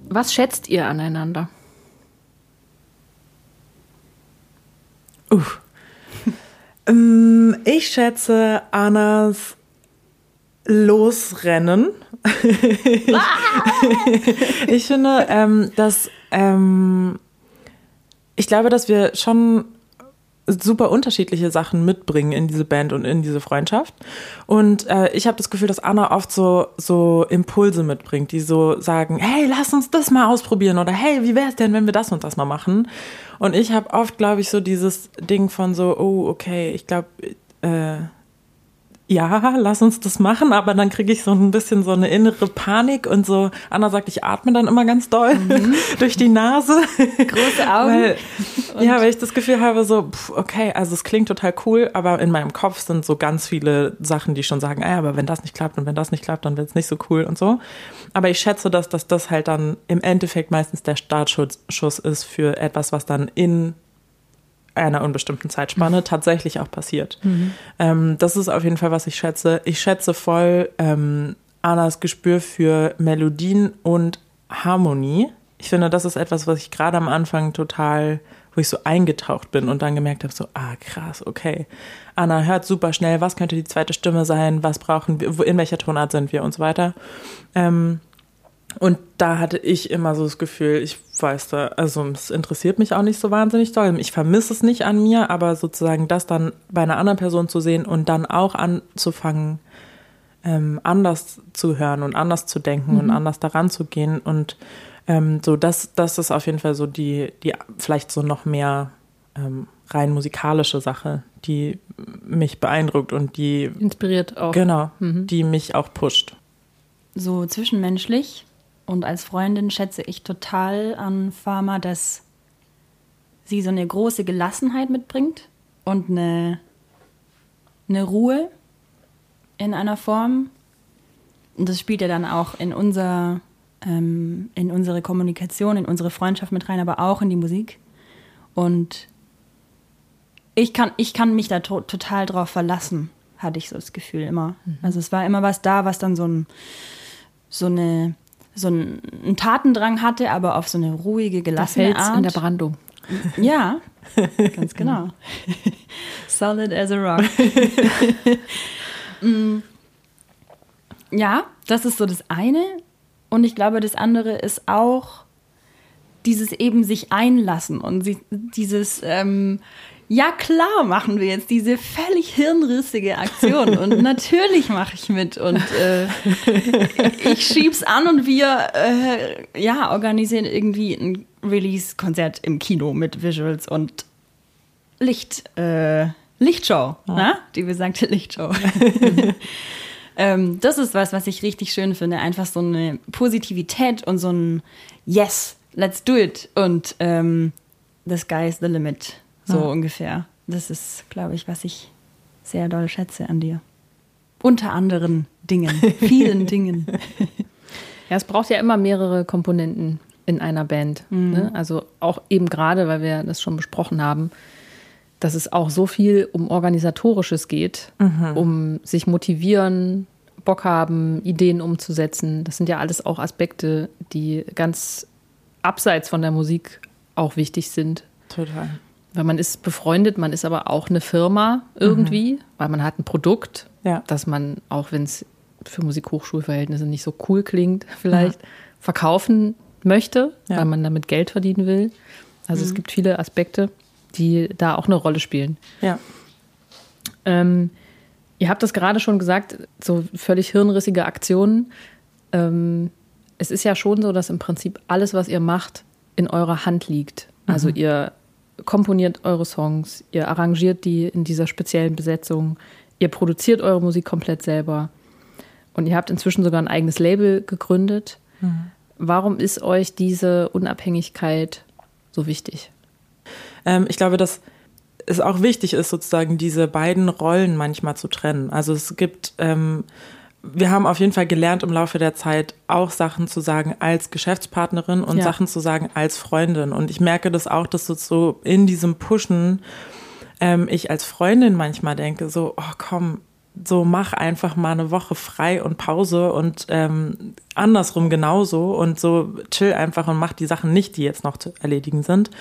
A: Was schätzt ihr aneinander?
B: Uff. ähm, ich schätze Annas Losrennen. ich finde, ähm, dass ähm, ich glaube, dass wir schon super unterschiedliche Sachen mitbringen in diese Band und in diese Freundschaft. Und äh, ich habe das Gefühl, dass Anna oft so, so Impulse mitbringt, die so sagen, hey, lass uns das mal ausprobieren oder hey, wie wäre es denn, wenn wir das und das mal machen? Und ich habe oft, glaube ich, so dieses Ding von so, oh, okay, ich glaube, äh, ja, lass uns das machen, aber dann kriege ich so ein bisschen so eine innere Panik und so, Anna sagt, ich atme dann immer ganz doll mhm. durch die Nase.
C: Große Augen.
B: Weil, ja, weil ich das Gefühl habe, so, pff, okay, also es klingt total cool, aber in meinem Kopf sind so ganz viele Sachen, die schon sagen, ah, aber wenn das nicht klappt und wenn das nicht klappt, dann wird es nicht so cool und so. Aber ich schätze, dass, dass das halt dann im Endeffekt meistens der Startschuss ist für etwas, was dann in einer unbestimmten Zeitspanne mhm. tatsächlich auch passiert. Mhm. Ähm, das ist auf jeden Fall, was ich schätze. Ich schätze voll ähm, Annas Gespür für Melodien und Harmonie. Ich finde, das ist etwas, was ich gerade am Anfang total, wo ich so eingetaucht bin und dann gemerkt habe, so, ah, krass, okay. Anna hört super schnell, was könnte die zweite Stimme sein, was brauchen wir, in welcher Tonart sind wir und so weiter. Ähm, und da hatte ich immer so das Gefühl, ich weiß da, also es interessiert mich auch nicht so wahnsinnig doll. Ich vermisse es nicht an mir, aber sozusagen das dann bei einer anderen Person zu sehen und dann auch anzufangen, ähm, anders zu hören und anders zu denken mhm. und anders daran zu gehen. Und ähm, so, das, das ist auf jeden Fall so die, die vielleicht so noch mehr ähm, rein musikalische Sache, die mich beeindruckt und die
A: inspiriert auch.
B: Genau, mhm. die mich auch pusht.
C: So zwischenmenschlich und als Freundin schätze ich total an Pharma, dass sie so eine große Gelassenheit mitbringt und eine, eine Ruhe in einer Form. Und das spielt ja dann auch in, unser, ähm, in unsere Kommunikation, in unsere Freundschaft mit rein, aber auch in die Musik. Und ich kann, ich kann mich da to total drauf verlassen, hatte ich so das Gefühl immer. Mhm. Also es war immer was da, was dann so, ein, so eine so einen, einen Tatendrang hatte, aber auf so eine ruhige, gelassene Art.
A: in der Brandung.
C: Ja, ganz genau. Solid as a rock. Mm. ja, das ist so das eine. Und ich glaube, das andere ist auch dieses eben sich einlassen und dieses ähm, ja klar machen wir jetzt diese völlig hirnrissige Aktion und natürlich mache ich mit und äh, ich schieb's an und wir äh, ja organisieren irgendwie ein Release-Konzert im Kino mit Visuals und Licht äh, Lichtshow, ja. ne? die besagte Lichtshow. ähm, das ist was, was ich richtig schön finde, einfach so eine Positivität und so ein Yes, let's do it und ähm, the sky's the limit. So ja. ungefähr. Das ist, glaube ich, was ich sehr doll schätze an dir. Unter anderen Dingen, vielen Dingen.
A: Ja, es braucht ja immer mehrere Komponenten in einer Band. Mhm. Ne? Also auch eben gerade, weil wir das schon besprochen haben, dass es auch so viel um Organisatorisches geht, mhm. um sich motivieren, Bock haben, Ideen umzusetzen. Das sind ja alles auch Aspekte, die ganz abseits von der Musik auch wichtig sind.
B: Total.
A: Weil man ist befreundet, man ist aber auch eine Firma irgendwie, mhm. weil man hat ein Produkt, ja. dass man, auch wenn es für Musikhochschulverhältnisse nicht so cool klingt, vielleicht mhm. verkaufen möchte, ja. weil man damit Geld verdienen will. Also mhm. es gibt viele Aspekte, die da auch eine Rolle spielen.
B: Ja.
A: Ähm, ihr habt das gerade schon gesagt, so völlig hirnrissige Aktionen. Ähm, es ist ja schon so, dass im Prinzip alles, was ihr macht, in eurer Hand liegt. Also mhm. ihr komponiert eure Songs, ihr arrangiert die in dieser speziellen Besetzung, ihr produziert eure Musik komplett selber und ihr habt inzwischen sogar ein eigenes Label gegründet. Mhm. Warum ist euch diese Unabhängigkeit so wichtig?
B: Ähm, ich glaube, dass es auch wichtig ist, sozusagen diese beiden Rollen manchmal zu trennen. Also es gibt ähm, wir haben auf jeden Fall gelernt im Laufe der Zeit auch Sachen zu sagen als Geschäftspartnerin und ja. Sachen zu sagen als Freundin. Und ich merke das auch, dass so in diesem Pushen ähm, ich als Freundin manchmal denke, so, oh komm, so mach einfach mal eine Woche frei und Pause und ähm, andersrum genauso und so chill einfach und mach die Sachen nicht, die jetzt noch zu erledigen sind.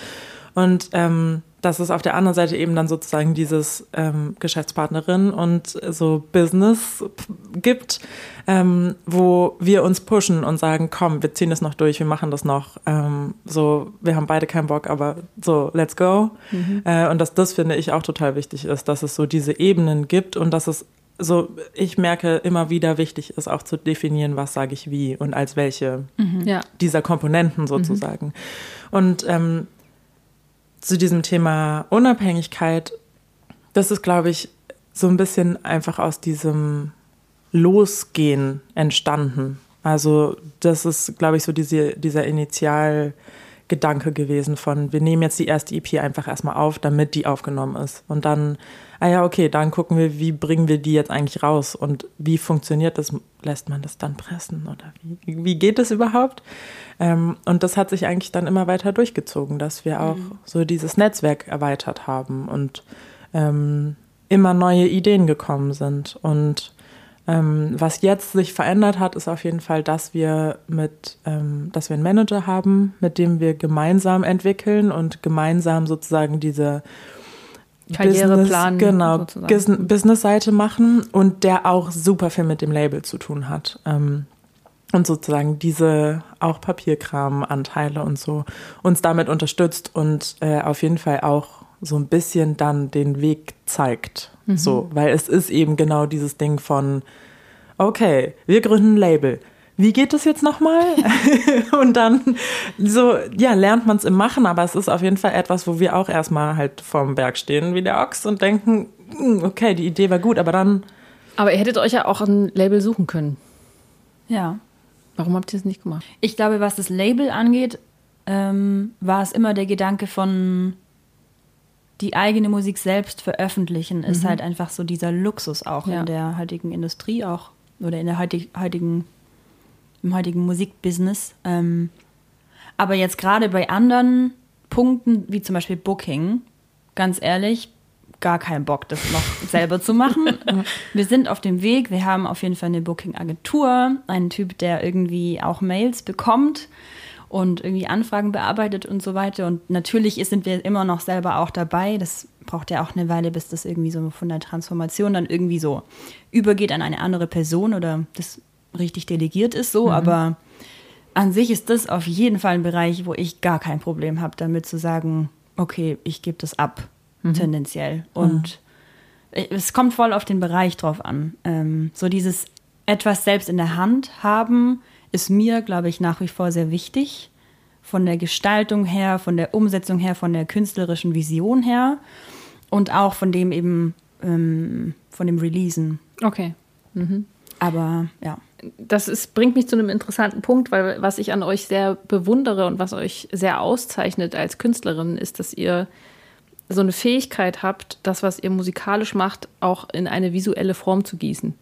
B: Und ähm, dass es auf der anderen Seite eben dann sozusagen dieses ähm, Geschäftspartnerin und so Business gibt, ähm, wo wir uns pushen und sagen, komm, wir ziehen das noch durch, wir machen das noch. Ähm, so, wir haben beide keinen Bock, aber so, let's go. Mhm. Äh, und dass das finde ich auch total wichtig ist, dass es so diese Ebenen gibt und dass es so, ich merke immer wieder wichtig ist auch zu definieren, was sage ich wie und als welche mhm. ja. dieser Komponenten sozusagen. Mhm. Und ähm, zu diesem Thema Unabhängigkeit, das ist, glaube ich, so ein bisschen einfach aus diesem Losgehen entstanden. Also das ist, glaube ich, so diese, dieser Initialgedanke gewesen von, wir nehmen jetzt die erste EP einfach erstmal auf, damit die aufgenommen ist. Und dann, ah ja, okay, dann gucken wir, wie bringen wir die jetzt eigentlich raus und wie funktioniert das? Lässt man das dann pressen oder wie, wie geht das überhaupt? Ähm, und das hat sich eigentlich dann immer weiter durchgezogen, dass wir auch mhm. so dieses Netzwerk erweitert haben und ähm, immer neue Ideen gekommen sind. Und ähm, was jetzt sich verändert hat, ist auf jeden Fall, dass wir mit, ähm, dass wir einen Manager haben, mit dem wir gemeinsam entwickeln und gemeinsam sozusagen diese
A: Karriereplan,
B: genau, Business-Seite machen und der auch super viel mit dem Label zu tun hat. Ähm, und sozusagen diese auch Papierkram-Anteile und so uns damit unterstützt und äh, auf jeden Fall auch so ein bisschen dann den Weg zeigt. Mhm. So, weil es ist eben genau dieses Ding von, okay, wir gründen ein Label. Wie geht das jetzt nochmal? und dann so, ja, lernt man es im Machen, aber es ist auf jeden Fall etwas, wo wir auch erstmal halt vorm Berg stehen wie der Ochs und denken, hm, okay, die Idee war gut, aber dann.
A: Aber ihr hättet euch ja auch ein Label suchen können.
C: Ja.
A: Warum habt ihr es nicht gemacht?
C: Ich glaube, was das Label angeht, ähm, war es immer der Gedanke von die eigene Musik selbst veröffentlichen, ist mhm. halt einfach so dieser Luxus auch ja. in der heutigen Industrie auch oder in der heutigen, im heutigen Musikbusiness. Ähm, aber jetzt gerade bei anderen Punkten, wie zum Beispiel Booking, ganz ehrlich, gar keinen Bock, das noch selber zu machen. Wir sind auf dem Weg. Wir haben auf jeden Fall eine Booking-Agentur, einen Typ, der irgendwie auch Mails bekommt und irgendwie Anfragen bearbeitet und so weiter. Und natürlich sind wir immer noch selber auch dabei. Das braucht ja auch eine Weile, bis das irgendwie so von der Transformation dann irgendwie so übergeht an eine andere Person oder das richtig delegiert ist so. Mhm. Aber an sich ist das auf jeden Fall ein Bereich, wo ich gar kein Problem habe, damit zu sagen, okay, ich gebe das ab mhm. tendenziell. Und mhm. es kommt voll auf den Bereich drauf an. Ähm, so dieses etwas selbst in der Hand haben, ist mir, glaube ich, nach wie vor sehr wichtig. Von der Gestaltung her, von der Umsetzung her, von der künstlerischen Vision her und auch von dem eben, ähm, von dem Releasen.
A: Okay. Mhm.
C: Aber ja.
A: Das ist, bringt mich zu einem interessanten Punkt, weil was ich an euch sehr bewundere und was euch sehr auszeichnet als Künstlerin, ist, dass ihr so eine Fähigkeit habt, das, was ihr musikalisch macht, auch in eine visuelle Form zu gießen.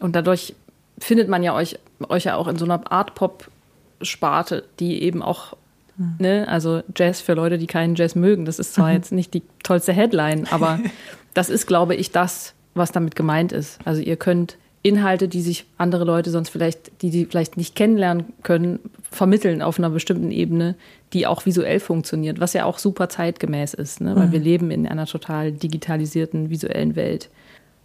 A: Und dadurch findet man ja euch, euch ja auch in so einer Art Pop-Sparte, die eben auch, mhm. ne, also Jazz für Leute, die keinen Jazz mögen. Das ist zwar mhm. jetzt nicht die tollste Headline, aber das ist, glaube ich, das, was damit gemeint ist. Also ihr könnt Inhalte, die sich andere Leute sonst vielleicht, die die vielleicht nicht kennenlernen können, vermitteln auf einer bestimmten Ebene, die auch visuell funktioniert, was ja auch super zeitgemäß ist, ne? weil mhm. wir leben in einer total digitalisierten visuellen Welt.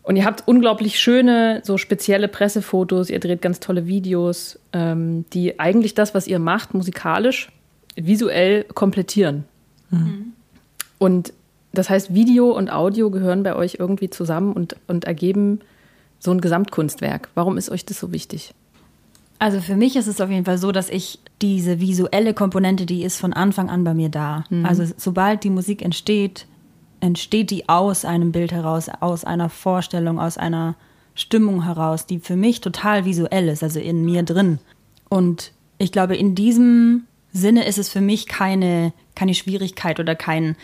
A: Und ihr habt unglaublich schöne, so spezielle Pressefotos, ihr dreht ganz tolle Videos, ähm, die eigentlich das, was ihr macht, musikalisch, visuell komplettieren. Mhm. Und das heißt, Video und Audio gehören bei euch irgendwie zusammen und, und ergeben so ein Gesamtkunstwerk. Warum ist euch das so wichtig?
C: Also für mich ist es auf jeden Fall so, dass ich diese visuelle Komponente, die ist von Anfang an bei mir da. Mhm. Also sobald die Musik entsteht, entsteht die aus einem Bild heraus, aus einer Vorstellung, aus einer Stimmung heraus, die für mich total visuell ist, also in mir drin. Und ich glaube, in diesem Sinne ist es für mich keine, keine Schwierigkeit oder kein,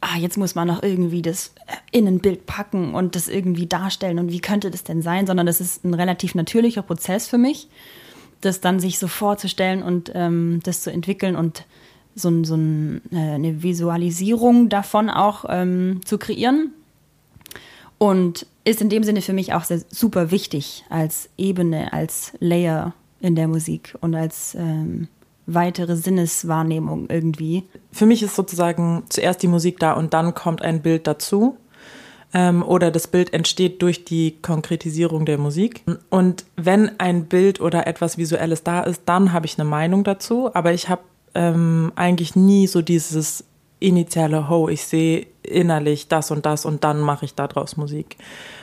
C: ah, jetzt muss man noch irgendwie das in ein Bild packen und das irgendwie darstellen und wie könnte das denn sein, sondern das ist ein relativ natürlicher Prozess für mich, das dann sich so vorzustellen und ähm, das zu entwickeln und so, so ein, äh, eine Visualisierung davon auch ähm, zu kreieren. Und ist in dem Sinne für mich auch sehr, super wichtig als Ebene, als Layer in der Musik und als ähm, weitere Sinneswahrnehmung irgendwie.
B: Für mich ist sozusagen zuerst die Musik da und dann kommt ein Bild dazu. Ähm, oder das Bild entsteht durch die Konkretisierung der Musik. Und wenn ein Bild oder etwas Visuelles da ist, dann habe ich eine Meinung dazu. Aber ich habe ähm, eigentlich nie so dieses initiale Ho, ich sehe innerlich das und das und dann mache ich daraus Musik.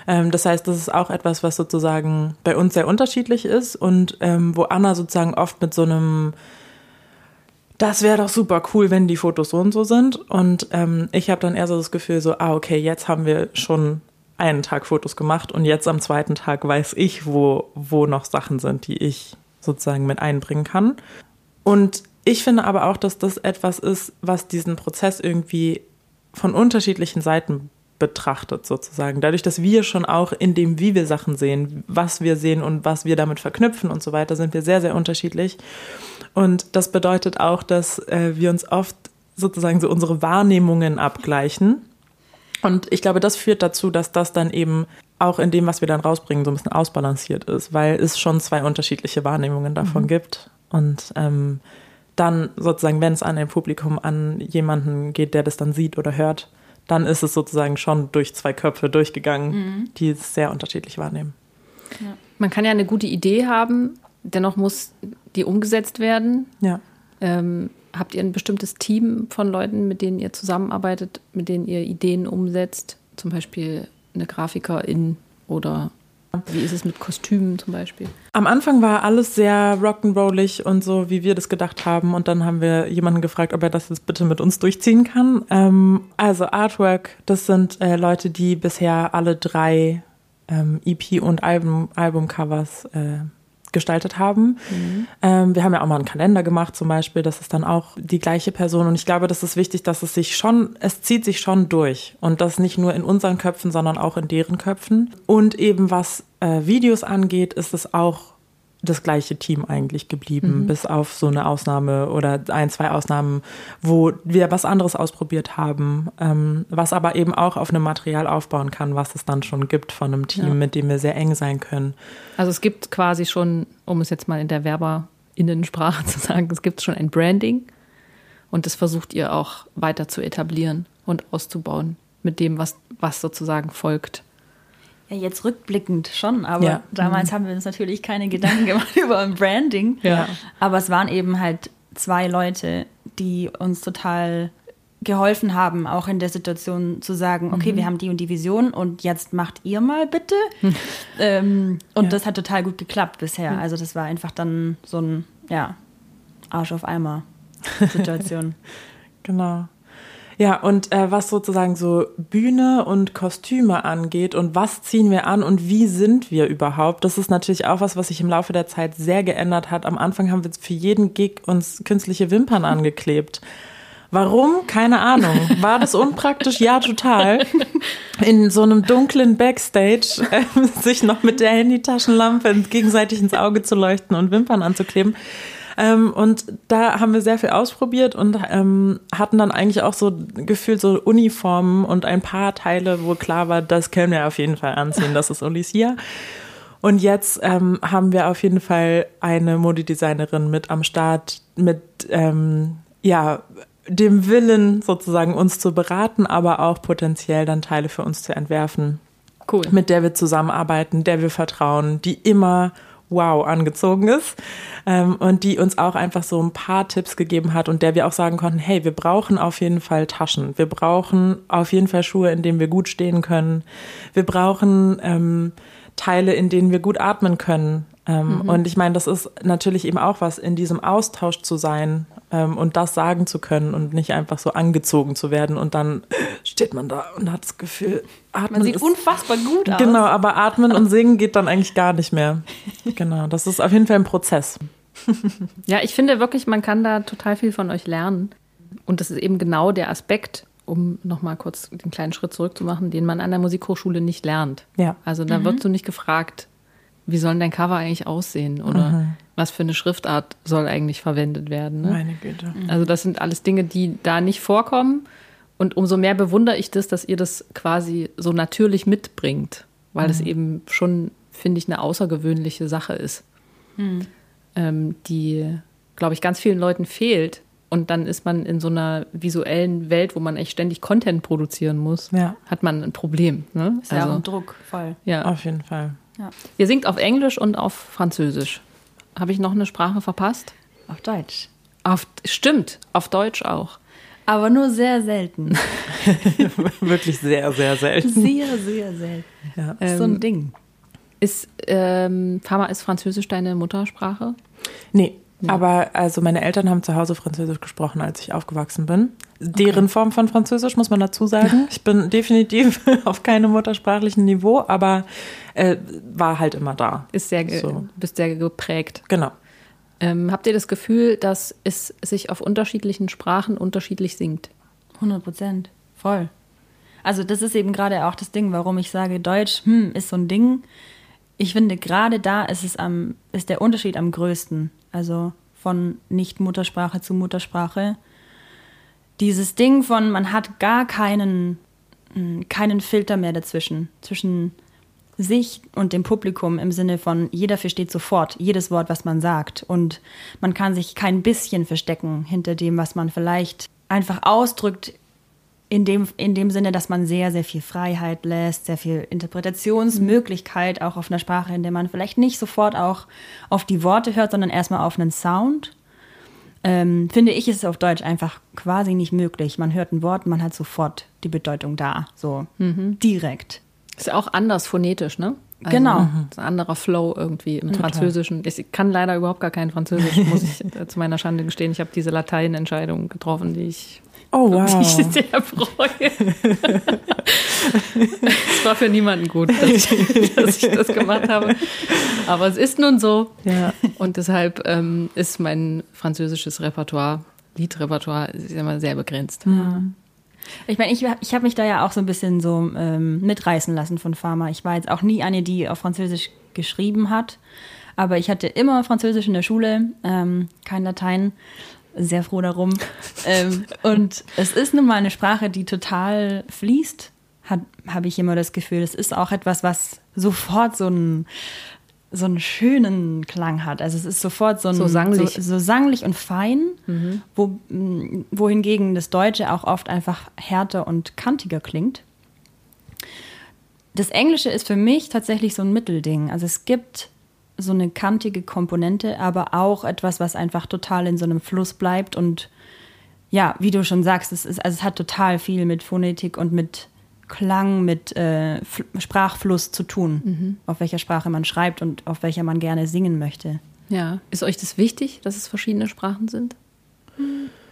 B: Ähm, das heißt, das ist auch etwas, was sozusagen bei uns sehr unterschiedlich ist und ähm, wo Anna sozusagen oft mit so einem das wäre doch super cool, wenn die Fotos so und so sind. Und ähm, ich habe dann eher so das Gefühl, so, ah, okay, jetzt haben wir schon einen Tag Fotos gemacht und jetzt am zweiten Tag weiß ich, wo, wo noch Sachen sind, die ich sozusagen mit einbringen kann. Und ich finde aber auch, dass das etwas ist, was diesen Prozess irgendwie von unterschiedlichen Seiten betrachtet, sozusagen. Dadurch, dass wir schon auch in dem, wie wir Sachen sehen, was wir sehen und was wir damit verknüpfen und so weiter, sind wir sehr, sehr unterschiedlich. Und das bedeutet auch, dass äh, wir uns oft sozusagen so unsere Wahrnehmungen abgleichen. Und ich glaube, das führt dazu, dass das dann eben auch in dem, was wir dann rausbringen, so ein bisschen ausbalanciert ist, weil es schon zwei unterschiedliche Wahrnehmungen davon mhm. gibt. Und ähm, dann sozusagen, wenn es an ein Publikum, an jemanden geht, der das dann sieht oder hört, dann ist es sozusagen schon durch zwei Köpfe durchgegangen, mhm. die es sehr unterschiedlich wahrnehmen.
A: Ja. Man kann ja eine gute Idee haben, dennoch muss die umgesetzt werden.
B: Ja.
A: Ähm, habt ihr ein bestimmtes Team von Leuten, mit denen ihr zusammenarbeitet, mit denen ihr Ideen umsetzt? Zum Beispiel eine Grafikerin oder wie ist es mit Kostümen zum Beispiel?
B: Am Anfang war alles sehr rock'n'rollig und so, wie wir das gedacht haben. Und dann haben wir jemanden gefragt, ob er das jetzt bitte mit uns durchziehen kann. Ähm, also Artwork, das sind äh, Leute, die bisher alle drei ähm, EP- und Album, Albumcovers äh, gestaltet haben. Mhm. Ähm, wir haben ja auch mal einen Kalender gemacht zum Beispiel, das ist dann auch die gleiche Person und ich glaube, das ist wichtig, dass es sich schon, es zieht sich schon durch und das nicht nur in unseren Köpfen, sondern auch in deren Köpfen. Und eben was äh, Videos angeht, ist es auch das gleiche Team eigentlich geblieben, mhm. bis auf so eine Ausnahme oder ein, zwei Ausnahmen, wo wir was anderes ausprobiert haben, ähm, was aber eben auch auf einem Material aufbauen kann, was es dann schon gibt von einem Team, ja. mit dem wir sehr eng sein können.
A: Also es gibt quasi schon, um es jetzt mal in der Werberinnensprache zu sagen, es gibt schon ein Branding und das versucht ihr auch weiter zu etablieren und auszubauen mit dem, was, was sozusagen folgt.
C: Ja, jetzt rückblickend schon, aber ja. damals mhm. haben wir uns natürlich keine Gedanken gemacht über ein Branding.
A: Ja.
C: Aber es waren eben halt zwei Leute, die uns total geholfen haben, auch in der Situation zu sagen, okay, mhm. wir haben die und die Vision und jetzt macht ihr mal bitte. Mhm. Ähm, und ja. das hat total gut geklappt bisher. Mhm. Also das war einfach dann so ein, ja, Arsch auf Eimer Situation.
B: genau. Ja, und äh, was sozusagen so Bühne und Kostüme angeht und was ziehen wir an und wie sind wir überhaupt, das ist natürlich auch was, was sich im Laufe der Zeit sehr geändert hat. Am Anfang haben wir für jeden Gig uns künstliche Wimpern angeklebt. Warum? Keine Ahnung. War das unpraktisch? Ja, total. In so einem dunklen Backstage äh, sich noch mit der Handytaschenlampe gegenseitig ins Auge zu leuchten und Wimpern anzukleben. Ähm, und da haben wir sehr viel ausprobiert und ähm, hatten dann eigentlich auch so gefühlt so Uniformen und ein paar Teile, wo klar war, das können wir auf jeden Fall anziehen, das ist Olicia. Und jetzt ähm, haben wir auf jeden Fall eine Modedesignerin mit am Start, mit ähm, ja dem Willen sozusagen uns zu beraten, aber auch potenziell dann Teile für uns zu entwerfen.
A: Cool.
B: Mit der wir zusammenarbeiten, der wir vertrauen, die immer wow angezogen ist ähm, und die uns auch einfach so ein paar Tipps gegeben hat und der wir auch sagen konnten, hey, wir brauchen auf jeden Fall Taschen, wir brauchen auf jeden Fall Schuhe, in denen wir gut stehen können, wir brauchen ähm, Teile, in denen wir gut atmen können. Ähm, mhm. Und ich meine, das ist natürlich eben auch was, in diesem Austausch zu sein und das sagen zu können und nicht einfach so angezogen zu werden und dann steht man da und hat das Gefühl,
C: atmen. Man sieht ist, unfassbar gut aus.
B: Genau, aber atmen und singen geht dann eigentlich gar nicht mehr. Genau, das ist auf jeden Fall ein Prozess.
A: ja, ich finde wirklich, man kann da total viel von euch lernen. Und das ist eben genau der Aspekt, um nochmal kurz den kleinen Schritt zurückzumachen, den man an der Musikhochschule nicht lernt.
B: Ja.
A: Also da mhm. wirst du nicht gefragt, wie soll dein Cover eigentlich aussehen oder mhm. was für eine Schriftart soll eigentlich verwendet werden. Ne?
B: Meine Güte.
A: Mhm. Also das sind alles Dinge, die da nicht vorkommen. Und umso mehr bewundere ich das, dass ihr das quasi so natürlich mitbringt, weil es mhm. eben schon, finde ich, eine außergewöhnliche Sache ist, mhm. ähm, die glaube ich, ganz vielen Leuten fehlt. Und dann ist man in so einer visuellen Welt, wo man echt ständig Content produzieren muss,
B: Ja.
A: hat man ein Problem. Ne?
C: Ist ja auch ein Druck, voll.
A: ja.
B: Auf jeden Fall.
A: Ihr singt auf Englisch und auf Französisch. Habe ich noch eine Sprache verpasst?
C: Auf Deutsch.
A: Auf, stimmt, auf Deutsch auch.
C: Aber nur sehr selten.
B: Wirklich sehr, sehr selten.
C: Sehr, sehr selten.
B: Ja.
C: Ist so
A: Ähm,
C: ein Ding.
A: Ist, ähm, Fama, ist Französisch deine Muttersprache?
B: Nee, aber also meine Eltern haben zu Hause Französisch gesprochen, als ich aufgewachsen bin. Deren Form von Französisch muss man dazu sagen. Ich bin definitiv auf keinem muttersprachlichen Niveau, aber äh, war halt immer da.
A: Ist sehr,
B: So.
A: bist sehr geprägt.
B: Genau.
A: Ähm, habt ihr das Gefühl, dass es sich auf unterschiedlichen Sprachen unterschiedlich singt?
C: 100 Prozent. Voll. Also das ist eben gerade auch das Ding, warum ich sage, Deutsch hm, ist so ein Ding. Ich finde, gerade da ist, es am, ist der Unterschied am größten. Also von Nicht-Muttersprache zu Muttersprache. Dieses Ding von, man hat gar keinen, hm, keinen Filter mehr dazwischen. Zwischen sich und dem Publikum im Sinne von, jeder versteht sofort jedes Wort, was man sagt. Und man kann sich kein bisschen verstecken hinter dem, was man vielleicht einfach ausdrückt, in dem, in dem Sinne, dass man sehr, sehr viel Freiheit lässt, sehr viel Interpretationsmöglichkeit auch auf einer Sprache, in der man vielleicht nicht sofort auch auf die Worte hört, sondern erstmal auf einen Sound. Ähm, finde ich, ist es auf Deutsch einfach quasi nicht möglich. Man hört ein Wort, man hat sofort die Bedeutung da, so direkt.
A: Ist auch anders phonetisch, ne?
C: Genau.
A: Ist ein anderer Flow irgendwie im Französischen. Ich kann leider überhaupt gar kein Französisch, muss ich äh, zu meiner Schande gestehen. Ich habe diese Lateinentscheidung getroffen, die ich,
B: Oh, wow.
A: ich sehr bereue. es war für niemanden gut, dass ich, dass ich das gemacht habe. Aber es ist nun so.
B: Ja.
A: Und deshalb ähm, ist mein französisches Repertoire, Liedrepertoire, ist immer sehr begrenzt.
C: Ich meine, ich, ich habe mich da ja auch so ein bisschen so ähm, mitreißen lassen von Pharma. Ich war jetzt auch nie eine, die auf Französisch geschrieben hat, aber ich hatte immer Französisch in der Schule, ähm, kein Latein. Sehr froh darum. ähm, und es ist nun mal eine Sprache, die total fließt, habe ich immer das Gefühl. Es ist auch etwas, was sofort so einen, so einen schönen Klang hat. Also es ist sofort so, ein,
A: So sanglich.
C: so, so sanglich und fein, wo, mh, wohingegen das Deutsche auch oft einfach härter und kantiger klingt. Das Englische ist für mich tatsächlich so ein Mittelding. Also es gibt so eine kantige Komponente, aber auch etwas, was einfach total in so einem Fluss bleibt und ja, wie du schon sagst, es, ist, also es hat total viel mit Phonetik und mit Klang, mit äh, Sprachfluss zu tun, auf welcher Sprache man schreibt und auf welcher man gerne singen möchte.
A: Ja. Ist euch das wichtig, dass es verschiedene Sprachen sind?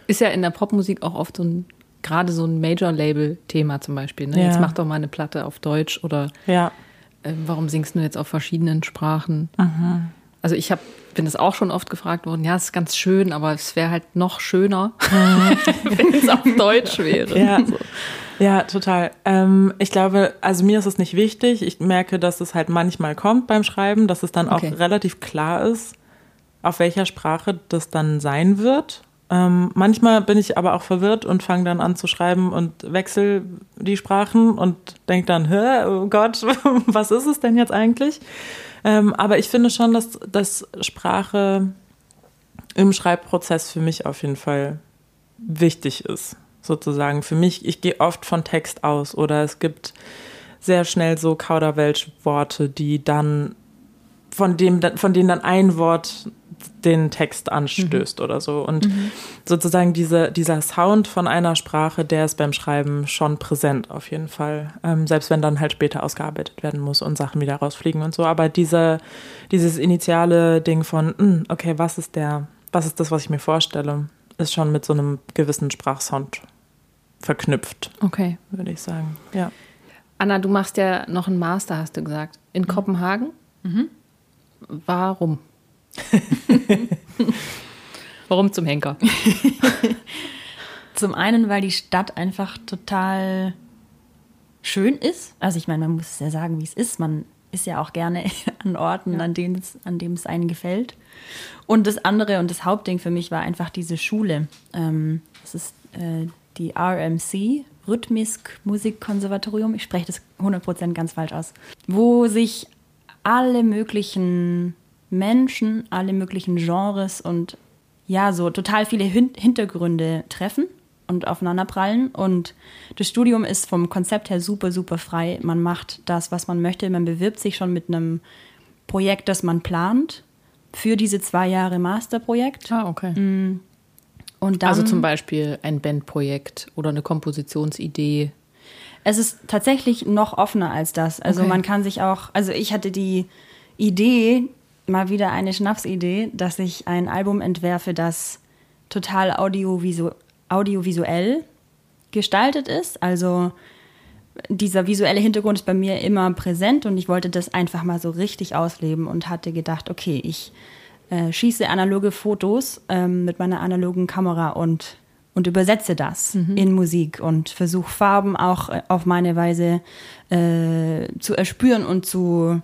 A: Ist ja in der Popmusik auch oft so ein, gerade so ein Major-Label-Thema zum Beispiel. Ne?
B: Ja.
A: Jetzt mach doch mal eine Platte auf Deutsch oder
B: Ja.
A: Äh, warum singst du jetzt auf verschiedenen Sprachen? Also ich hab, bin das auch schon oft gefragt worden, ja, es ist ganz schön, aber es wäre halt noch schöner, wenn es auf Deutsch wäre.
B: Ja, ja total. Ähm, ich glaube, also mir ist es nicht wichtig. Ich merke, dass es halt manchmal kommt beim Schreiben, dass es dann
A: Okay.
B: auch relativ klar ist, auf welcher Sprache das dann sein wird. Ähm, manchmal bin ich aber auch verwirrt und fange dann an zu schreiben und wechsle die Sprachen und denke dann, Hä, oh Gott, was ist es denn jetzt eigentlich? Ähm, aber ich finde schon, dass, dass Sprache im Schreibprozess für mich auf jeden Fall wichtig ist, sozusagen. Für mich, ich gehe oft von Text aus oder es gibt sehr schnell so Kauderwelsch-Worte, die dann von dem, von denen dann ein Wort den Text anstößt oder so. Und sozusagen diese, dieser Sound von einer Sprache, der ist beim Schreiben schon präsent auf jeden Fall. Ähm, selbst wenn dann halt später ausgearbeitet werden muss und Sachen wieder rausfliegen und so. Aber diese, dieses initiale Ding von, hm, okay, was ist der, was ist das, was ich mir vorstelle, ist schon mit so einem gewissen Sprachsound verknüpft,
A: Okay.
B: würde ich sagen. Ja.
A: Anna, du machst ja noch einen Master, hast du gesagt, in Kopenhagen. Warum? Warum zum Henker?
C: Zum einen, weil die Stadt einfach total schön ist. Also ich meine, man muss es ja sagen, wie es ist. Man ist ja auch gerne an Orten, an denen es, an dem es einen gefällt. Und das andere und das Hauptding für mich war einfach diese Schule. Ähm, das ist äh, die RMC, Rhythmisk Musikkonservatorium. Ich spreche das 100% ganz falsch aus. Wo sich alle möglichen Menschen, alle möglichen Genres und ja, so total viele Hin Hintergründe treffen und aufeinanderprallen. Und das Studium ist vom Konzept her super, super frei. Man macht das, was man möchte. Man bewirbt sich schon mit einem Projekt, das man plant für diese zwei Jahre Masterprojekt.
A: Ah, okay.
C: Mm. Und dann,
A: also zum Beispiel ein Bandprojekt oder eine Kompositionsidee.
C: Es ist tatsächlich noch offener als das. Also
A: Okay.
C: man kann sich auch, also ich hatte die Idee, mal wieder eine Schnapsidee, dass ich ein Album entwerfe, das total audiovisu audiovisuell gestaltet ist. Also dieser visuelle Hintergrund ist bei mir immer präsent und ich wollte das einfach mal so richtig ausleben und hatte gedacht, okay, ich äh, schieße analoge Fotos ähm, mit meiner analogen Kamera und, und übersetze das in Musik und versuche Farben auch äh, auf meine Weise äh, zu erspüren und zu,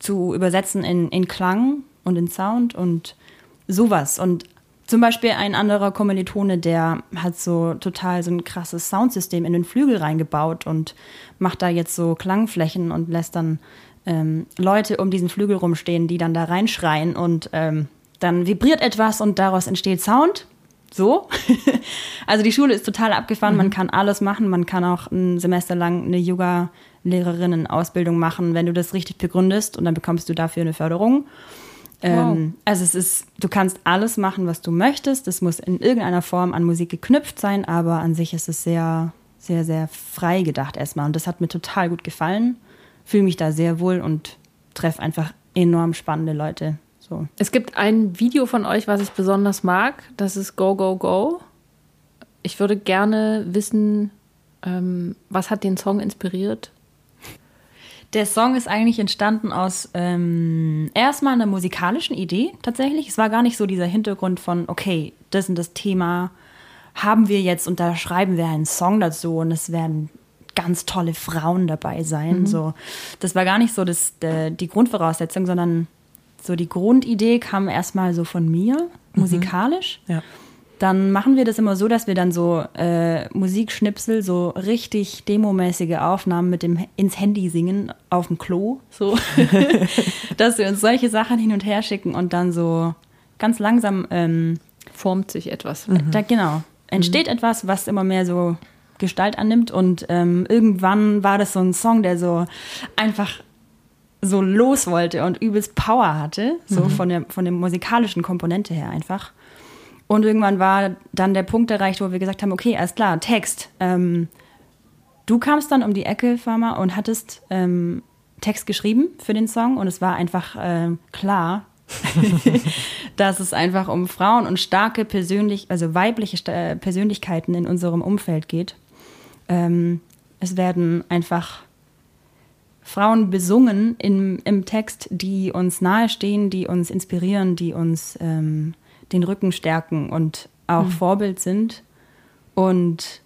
C: zu übersetzen in, in Klang und in Sound und sowas. Und zum Beispiel ein anderer Kommilitone, der hat so total so ein krasses Soundsystem in den Flügel reingebaut und macht da jetzt so Klangflächen und lässt dann ähm, Leute um diesen Flügel rumstehen, die dann da reinschreien und ähm, dann vibriert etwas und daraus entsteht Sound. So. also die Schule ist total abgefahren, man kann alles machen, man kann auch ein Semester lang eine Yoga-Lehrerinnen-Ausbildung machen, wenn du das richtig begründest und dann bekommst du dafür eine Förderung. Ähm, also es ist, du kannst alles machen, was du möchtest. Es muss in irgendeiner Form an Musik geknüpft sein, aber an sich ist es sehr, sehr, sehr frei gedacht erstmal. Und das hat mir total gut gefallen. Fühle mich da sehr wohl und treffe einfach enorm spannende Leute. So.
A: Es gibt ein Video von euch, was ich besonders mag. Das ist Go, Go, Go. Ich würde gerne wissen, ähm, was hat den Song inspiriert?
C: Der Song ist eigentlich entstanden aus ähm, erstmal einer musikalischen Idee tatsächlich. Es war gar nicht so dieser Hintergrund von, okay, das und das Thema haben wir jetzt und da schreiben wir einen Song dazu und es werden ganz tolle Frauen dabei sein. So, das war gar nicht so das, äh, die Grundvoraussetzung, sondern so die Grundidee kam erstmal so von mir, musikalisch.
B: Ja.
C: Dann machen wir das immer so, dass wir dann so äh, Musikschnipsel, so richtig demomäßige Aufnahmen mit dem ins Handy singen auf dem Klo, so, dass wir uns solche Sachen hin und her schicken und dann so ganz langsam, ähm,
A: Formt sich etwas.
C: da genau entsteht etwas, was immer mehr so Gestalt annimmt und ähm, irgendwann war das so ein Song, der so einfach so los wollte und übelst Power hatte, so von der von der musikalischen Komponente her einfach. Und irgendwann war dann der Punkt erreicht, wo wir gesagt haben, okay, alles klar, Text. Ähm, du kamst dann um die Ecke, Farmer, und hattest ähm, Text geschrieben für den Song und es war einfach ähm, klar, dass es einfach um Frauen und starke persönlich, also weibliche Sta- äh, Persönlichkeiten in unserem Umfeld geht. Ähm, es werden einfach Frauen besungen im, im Text, die uns nahestehen, die uns inspirieren, die uns ähm, den Rücken stärken und auch Vorbild sind. Und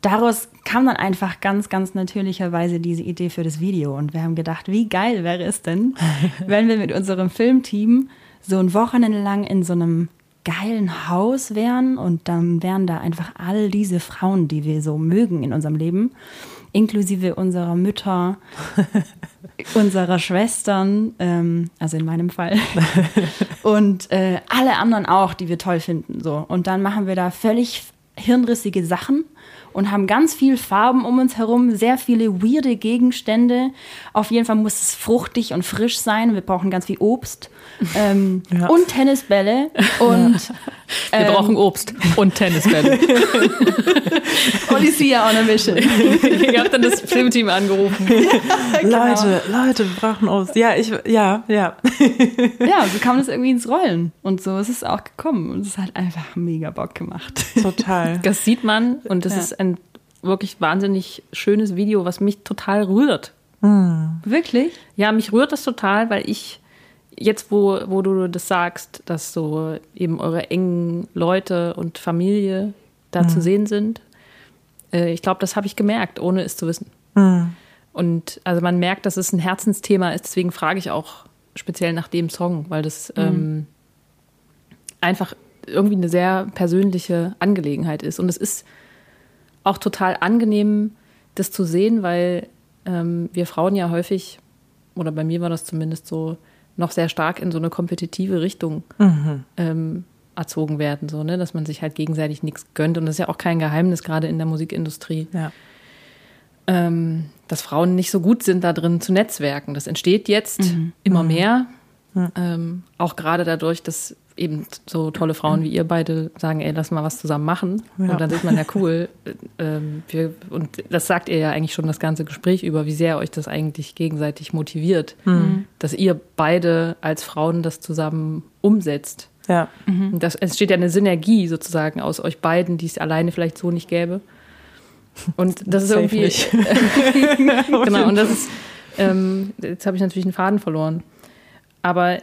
C: daraus kam dann einfach ganz, ganz natürlicherweise diese Idee für das Video. Und wir haben gedacht, wie geil wäre es denn, wenn wir mit unserem Filmteam so ein Wochenende lang in so einem geilen Haus wären und dann wären da einfach all diese Frauen, die wir so mögen in unserem Leben, inklusive unserer Mütter, unserer Schwestern, ähm, also in meinem Fall, und äh, alle anderen auch, die wir toll finden. So. Und dann machen wir da völlig hirnrissige Sachen und haben ganz viel Farben um uns herum, sehr viele weirde Gegenstände. Auf jeden Fall muss es fruchtig und frisch sein. Wir brauchen ganz viel Obst ähm,
B: Ja.
C: und Tennisbälle und
A: Wir
C: ähm,
A: brauchen Obst und Tennisbälle.
C: Odyssea on a Mission.
A: Ihr habt dann das Filmteam angerufen.
B: Leute, Leute, wir brauchen aus. Ja, ich, ja, ja.
C: Ja, so kam das irgendwie ins Rollen. Und so ist es auch gekommen. Und es hat einfach mega Bock gemacht.
B: Total.
A: Das sieht man und das
C: Ja.
A: ist ein wirklich wahnsinnig schönes Video, was mich total rührt.
C: Wirklich?
A: Ja, mich rührt das total, weil ich jetzt, wo, wo du das sagst, dass so eben eure engen Leute und Familie da zu sehen sind, äh, ich glaube, das habe ich gemerkt, ohne es zu wissen. Und also man merkt, dass es ein Herzensthema ist, deswegen frage ich auch speziell nach dem Song, weil das ähm, einfach irgendwie eine sehr persönliche Angelegenheit ist. Und es ist auch total angenehm, das zu sehen, weil ähm, wir Frauen ja häufig, oder bei mir war das zumindest so, noch sehr stark in so eine kompetitive Richtung ähm, erzogen werden, so, ne? dass man sich halt gegenseitig nichts gönnt. Und das ist ja auch kein Geheimnis, gerade in der Musikindustrie.
B: Ja.
A: Ähm, dass Frauen nicht so gut sind, da drin zu netzwerken. Das entsteht jetzt mhm. immer mhm. mehr. Mhm. Ähm, auch gerade dadurch, dass eben so tolle Frauen wie ihr beide sagen, ey, lass mal was zusammen machen. Ja. Und dann sieht man ja cool. ähm, wir, und das sagt ihr ja eigentlich schon das ganze Gespräch über, wie sehr euch das eigentlich gegenseitig motiviert, mhm. dass ihr beide als Frauen das zusammen umsetzt.
B: Ja.
A: Mhm. Das entsteht ja eine Synergie sozusagen aus euch beiden, die es alleine vielleicht so nicht gäbe. Und das ist irgendwie. genau, und das ist. Ähm, jetzt habe ich natürlich einen Faden verloren. Aber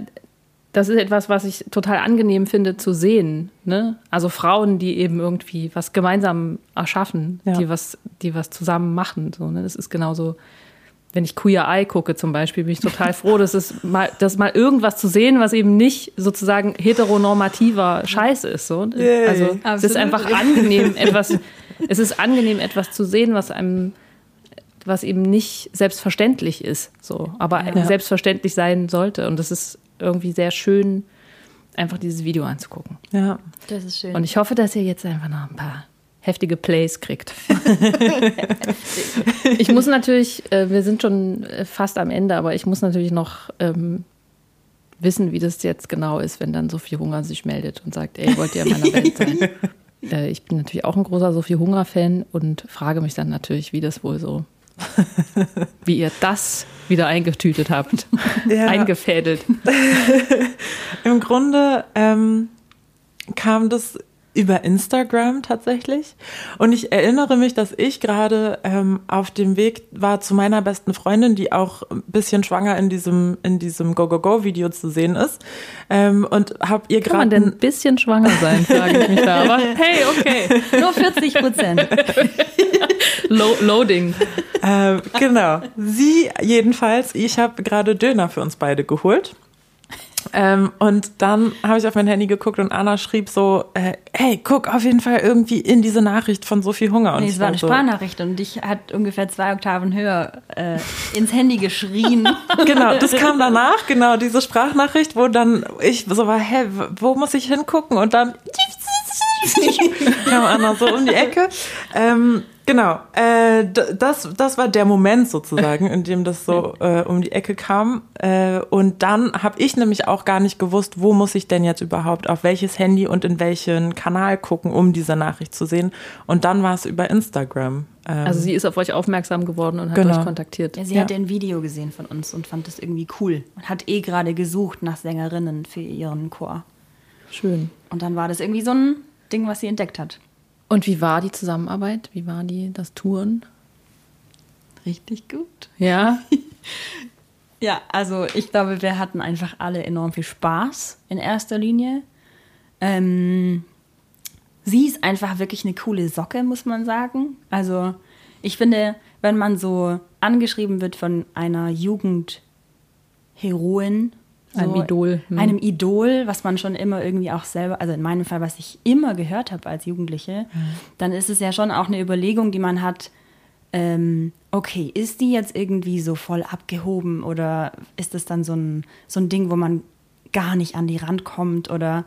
A: das ist etwas, was ich total angenehm finde zu sehen. Ne? Also Frauen, die eben irgendwie was gemeinsam erschaffen, ja. die, was, die was zusammen machen. So, ne? Das ist genauso, wenn ich Queer Eye gucke zum Beispiel, bin ich total froh, dass es mal, dass mal irgendwas zu sehen, was eben nicht sozusagen heteronormativer Scheiß ist. So. Also Absolut. es ist einfach angenehm, etwas, es ist angenehm, etwas zu sehen, was einem was eben nicht selbstverständlich ist, so, aber ja. selbstverständlich sein sollte. Und das ist irgendwie sehr schön, einfach dieses Video anzugucken.
B: Ja,
C: das ist schön.
A: Und ich hoffe, dass ihr jetzt einfach noch ein paar heftige Plays kriegt. ich muss natürlich, äh, wir sind schon fast am Ende, aber ich muss natürlich noch ähm, wissen, wie das jetzt genau ist, wenn dann Sophie Hunger sich meldet und sagt, ey, wollt ihr in meiner Welt sein? äh, ich bin natürlich auch ein großer Sophie Hunger-Fan und frage mich dann natürlich, wie das wohl so wie ihr das wieder eingetütet habt, ja. eingefädelt.
B: Im Grunde ähm, kam das über Instagram tatsächlich. Und ich erinnere mich, dass ich gerade ähm, auf dem Weg war zu meiner besten Freundin, die auch ein bisschen schwanger in diesem in diesem Go Go Go Video zu sehen ist. Ähm, und habe ihr gerade.
A: Kann man denn ein bisschen schwanger sein, frage ich mich da. Aber hey, okay,
C: nur 40 Prozent.
A: Loading.
B: Ähm, genau. Sie jedenfalls. Ich habe gerade Döner für uns beide geholt. Ähm, und dann habe ich auf mein Handy geguckt und Anna schrieb so, äh, hey, guck auf jeden Fall irgendwie in diese Nachricht von so viel Hunger. Und
C: nee, es war eine so, Sprachnachricht und ich hat ungefähr zwei Oktaven höher äh, ins Handy geschrien.
B: genau, das kam danach, genau, diese Sprachnachricht, wo dann ich so war, hä, wo muss ich hingucken? Und dann kam Anna so um die Ecke. Ähm, Genau, äh, das, das war der Moment sozusagen, in dem das so äh, um die Ecke kam. Äh, und dann habe ich nämlich auch gar nicht gewusst, wo muss ich denn jetzt überhaupt auf welches Handy und in welchen Kanal gucken, um diese Nachricht zu sehen. Und dann war es über Instagram.
A: Ähm, also sie ist auf euch aufmerksam geworden und hat genau. euch kontaktiert.
C: Ja, sie ja. hat ein Video gesehen von uns und fand das irgendwie cool und hat eh gerade gesucht nach Sängerinnen für ihren Chor.
A: Schön.
C: Und dann war das irgendwie so ein Ding, was sie entdeckt hat.
A: Und wie war die Zusammenarbeit? Wie war die, das Touren?
C: Richtig gut.
A: Ja.
C: ja, also ich glaube, wir hatten einfach alle enorm viel Spaß in erster Linie. Ähm, sie ist einfach wirklich eine coole Socke, muss man sagen. Also ich finde, wenn man so angeschrieben wird von einer Jugendheroin so
A: einem Idol.
C: Hm. Einem Idol, was man schon immer irgendwie auch selber, also in meinem Fall, was ich immer gehört habe als Jugendliche, hm. dann ist es ja schon auch eine Überlegung, die man hat, ähm, okay, ist die jetzt irgendwie so voll abgehoben oder ist das dann so ein, so ein Ding, wo man gar nicht an die Rand kommt oder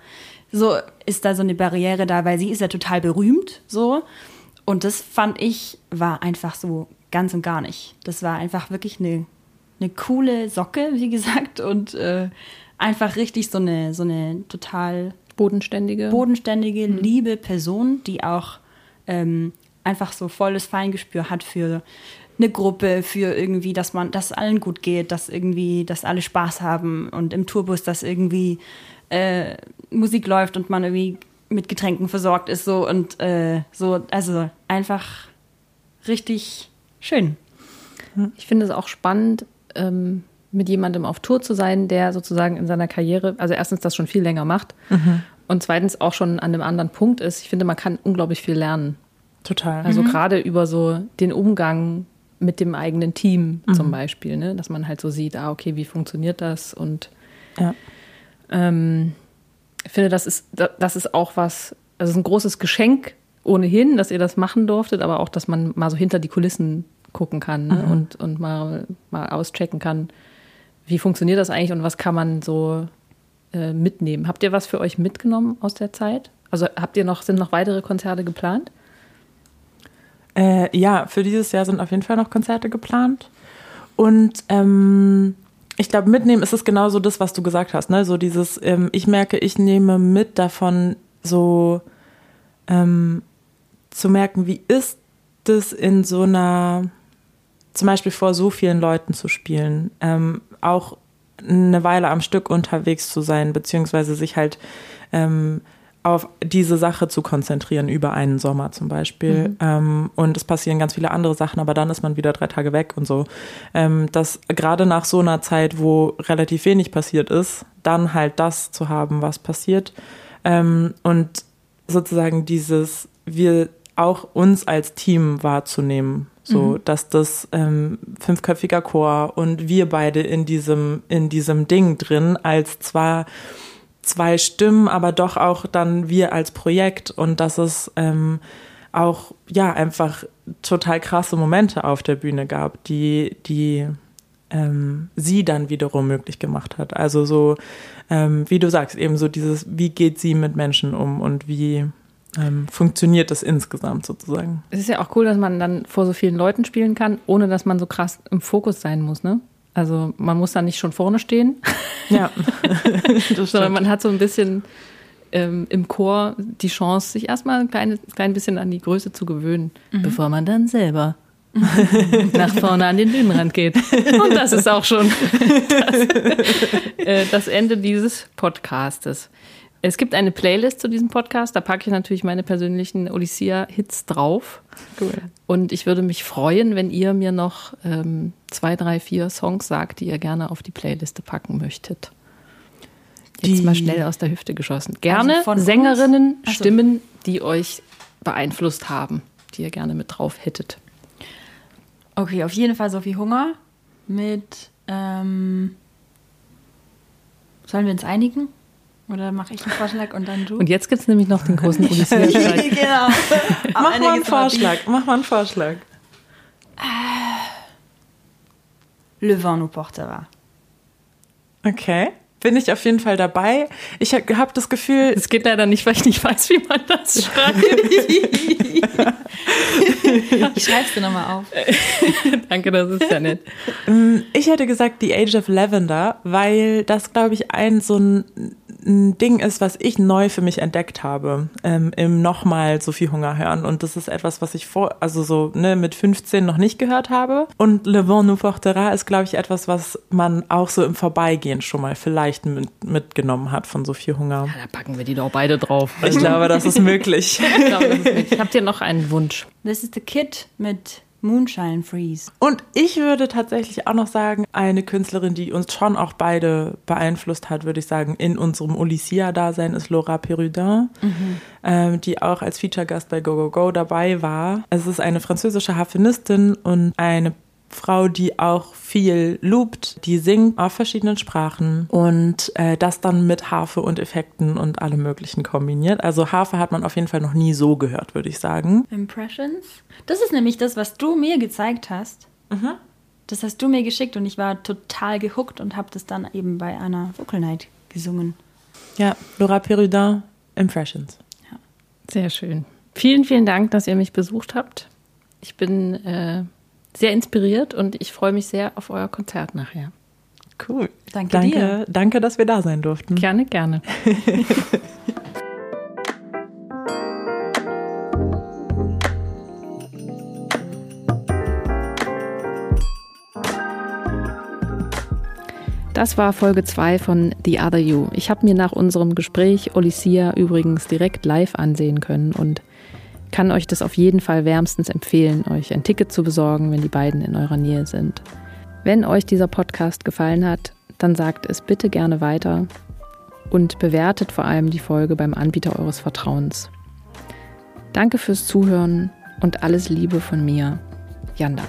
C: so ist da so eine Barriere da, weil sie ist ja total berühmt, so. Und das fand ich, war einfach so ganz und gar nicht. Das war einfach wirklich eine eine coole Socke, wie gesagt, und äh, einfach richtig so eine, so eine total
A: bodenständige,
C: bodenständige mhm. liebe Person, die auch ähm, einfach so volles Feingespür hat für eine Gruppe, für irgendwie, dass man, dass allen gut geht, dass irgendwie, dass alle Spaß haben und im Tourbus, dass irgendwie äh, Musik läuft und man irgendwie mit Getränken versorgt ist so und äh, so, also einfach richtig schön.
A: Ich finde es auch spannend, ähm, mit jemandem auf Tour zu sein, der sozusagen in seiner Karriere, also erstens das schon viel länger macht mhm. und zweitens auch schon an einem anderen Punkt ist. Ich finde, man kann unglaublich viel lernen.
B: Total.
A: Also mhm. gerade über so den Umgang mit dem eigenen Team mhm. zum Beispiel, ne? dass man halt so sieht, ah, okay, wie funktioniert das? Und ja. ähm, ich finde, das ist, das ist auch was, also ist ein großes Geschenk ohnehin, dass ihr das machen durftet, aber auch, dass man mal so hinter die Kulissen gucken kann ne? mhm. und, und mal, mal auschecken kann, wie funktioniert das eigentlich und was kann man so äh, mitnehmen? Habt ihr was für euch mitgenommen aus der Zeit? Also habt ihr noch, sind noch weitere Konzerte geplant?
B: Äh, ja, für dieses Jahr sind auf jeden Fall noch Konzerte geplant. Und ähm, ich glaube, mitnehmen ist es genauso das, was du gesagt hast. Ne? So dieses, ähm, ich merke, ich nehme mit davon, so ähm, zu merken, wie ist es in so einer, zum Beispiel vor so vielen Leuten zu spielen, ähm, auch eine Weile am Stück unterwegs zu sein, beziehungsweise sich halt ähm, auf diese Sache zu konzentrieren über einen Sommer zum Beispiel. Mhm. Ähm, und es passieren ganz viele andere Sachen, aber dann ist man wieder drei Tage weg und so. Ähm, dass gerade nach so einer Zeit, wo relativ wenig passiert ist, dann halt das zu haben, was passiert. Ähm, und sozusagen dieses, wir auch uns als Team wahrzunehmen. So, mhm. dass das ähm, fünfköpfiger Chor und wir beide in diesem, in diesem Ding drin als zwar zwei Stimmen, aber doch auch dann wir als Projekt und dass es ähm, auch ja einfach total krasse Momente auf der Bühne gab, die die ähm, sie dann wiederum möglich gemacht hat. Also so ähm, wie du sagst eben so dieses wie geht sie mit Menschen um und wie ähm, funktioniert das insgesamt sozusagen.
A: Es ist ja auch cool, dass man dann vor so vielen Leuten spielen kann, ohne dass man so krass im Fokus sein muss, ne? Also man muss da nicht schon vorne stehen. Ja. Sondern man hat so ein bisschen ähm, im Chor die Chance, sich erstmal ein kleines, klein bisschen an die Größe zu gewöhnen, mhm. bevor man dann selber nach vorne an den Bühnenrand geht. Und das ist auch schon das, äh, das Ende dieses Podcastes. Es gibt eine Playlist zu diesem Podcast, da packe ich natürlich meine persönlichen Olysia-Hits drauf. Cool. Und ich würde mich freuen, wenn ihr mir noch ähm, zwei, drei, vier Songs sagt, die ihr gerne auf die Playliste packen möchtet. Jetzt die, mal schnell aus der Hüfte geschossen. Gerne also Sängerinnen, also, Stimmen, die euch beeinflusst haben, die ihr gerne mit drauf hättet.
C: Okay, auf jeden Fall Sophie Hunger mit. Ähm, sollen wir uns einigen? Oder mache ich einen Vorschlag und dann du?
A: Und jetzt gibt es nämlich noch den großen Odyssea-Streit.
B: genau. Mach mal einen Vorschlag. Mach mal einen Vorschlag.
C: Le vent nous portera.
B: Okay. Bin ich auf jeden Fall dabei. Ich habe das Gefühl.
A: Es geht leider nicht, weil ich nicht weiß, wie man das schreibt.
C: ich schreibe es dir nochmal auf.
A: Danke, das ist ja nett.
B: Ich hätte gesagt The Age of Lavender, weil das, glaube ich, ein so ein ein Ding ist, was ich neu für mich entdeckt habe, ähm, im nochmal Sophie Hunger hören. Und das ist etwas, was ich vor, also so ne, mit 15 noch nicht gehört habe. Und Le Vent nous portera ist, glaube ich, etwas, was man auch so im Vorbeigehen schon mal vielleicht mit, mitgenommen hat von Sophie Hunger.
A: Ja, da packen wir die doch beide drauf.
B: Ich glaube, das ist möglich. ich glaube, das ist
A: möglich. Habt ihr noch einen Wunsch?
C: This is the Kid mit Moonshine Freeze.
B: Und ich würde tatsächlich auch noch sagen, eine Künstlerin, die uns schon auch beide beeinflusst hat, würde ich sagen, in unserem Olysia-Dasein ist Laura Perudin, mhm. ähm, die auch als Feature-Gast bei Go Go Go dabei war. Es ist eine französische Harfenistin und eine Frau, die auch viel loopt, die singt auf verschiedenen Sprachen und äh, das dann mit Harfe und Effekten und allem Möglichen kombiniert. Also Harfe hat man auf jeden Fall noch nie so gehört, würde ich sagen.
C: Impressions? Das ist nämlich das, was du mir gezeigt hast. Mhm. Das hast du mir geschickt und ich war total gehuckt und habe das dann eben bei einer Vocal Night gesungen.
B: Ja, Laura Perudin, Impressions. Ja.
A: Sehr schön. Vielen, vielen Dank, dass ihr mich besucht habt. Ich bin äh, sehr inspiriert und ich freue mich sehr auf euer Konzert nachher.
B: Cool. Danke, danke dir. Danke, dass wir da sein durften.
A: Gerne, gerne. Das war Folge 2 von The Other You. Ich habe mir nach unserem Gespräch Olysia übrigens direkt live ansehen können und kann euch das auf jeden Fall wärmstens empfehlen, euch ein Ticket zu besorgen, wenn die beiden in eurer Nähe sind. Wenn euch dieser Podcast gefallen hat, dann sagt es bitte gerne weiter und bewertet vor allem die Folge beim Anbieter eures Vertrauens. Danke fürs Zuhören und alles Liebe von mir, Janda.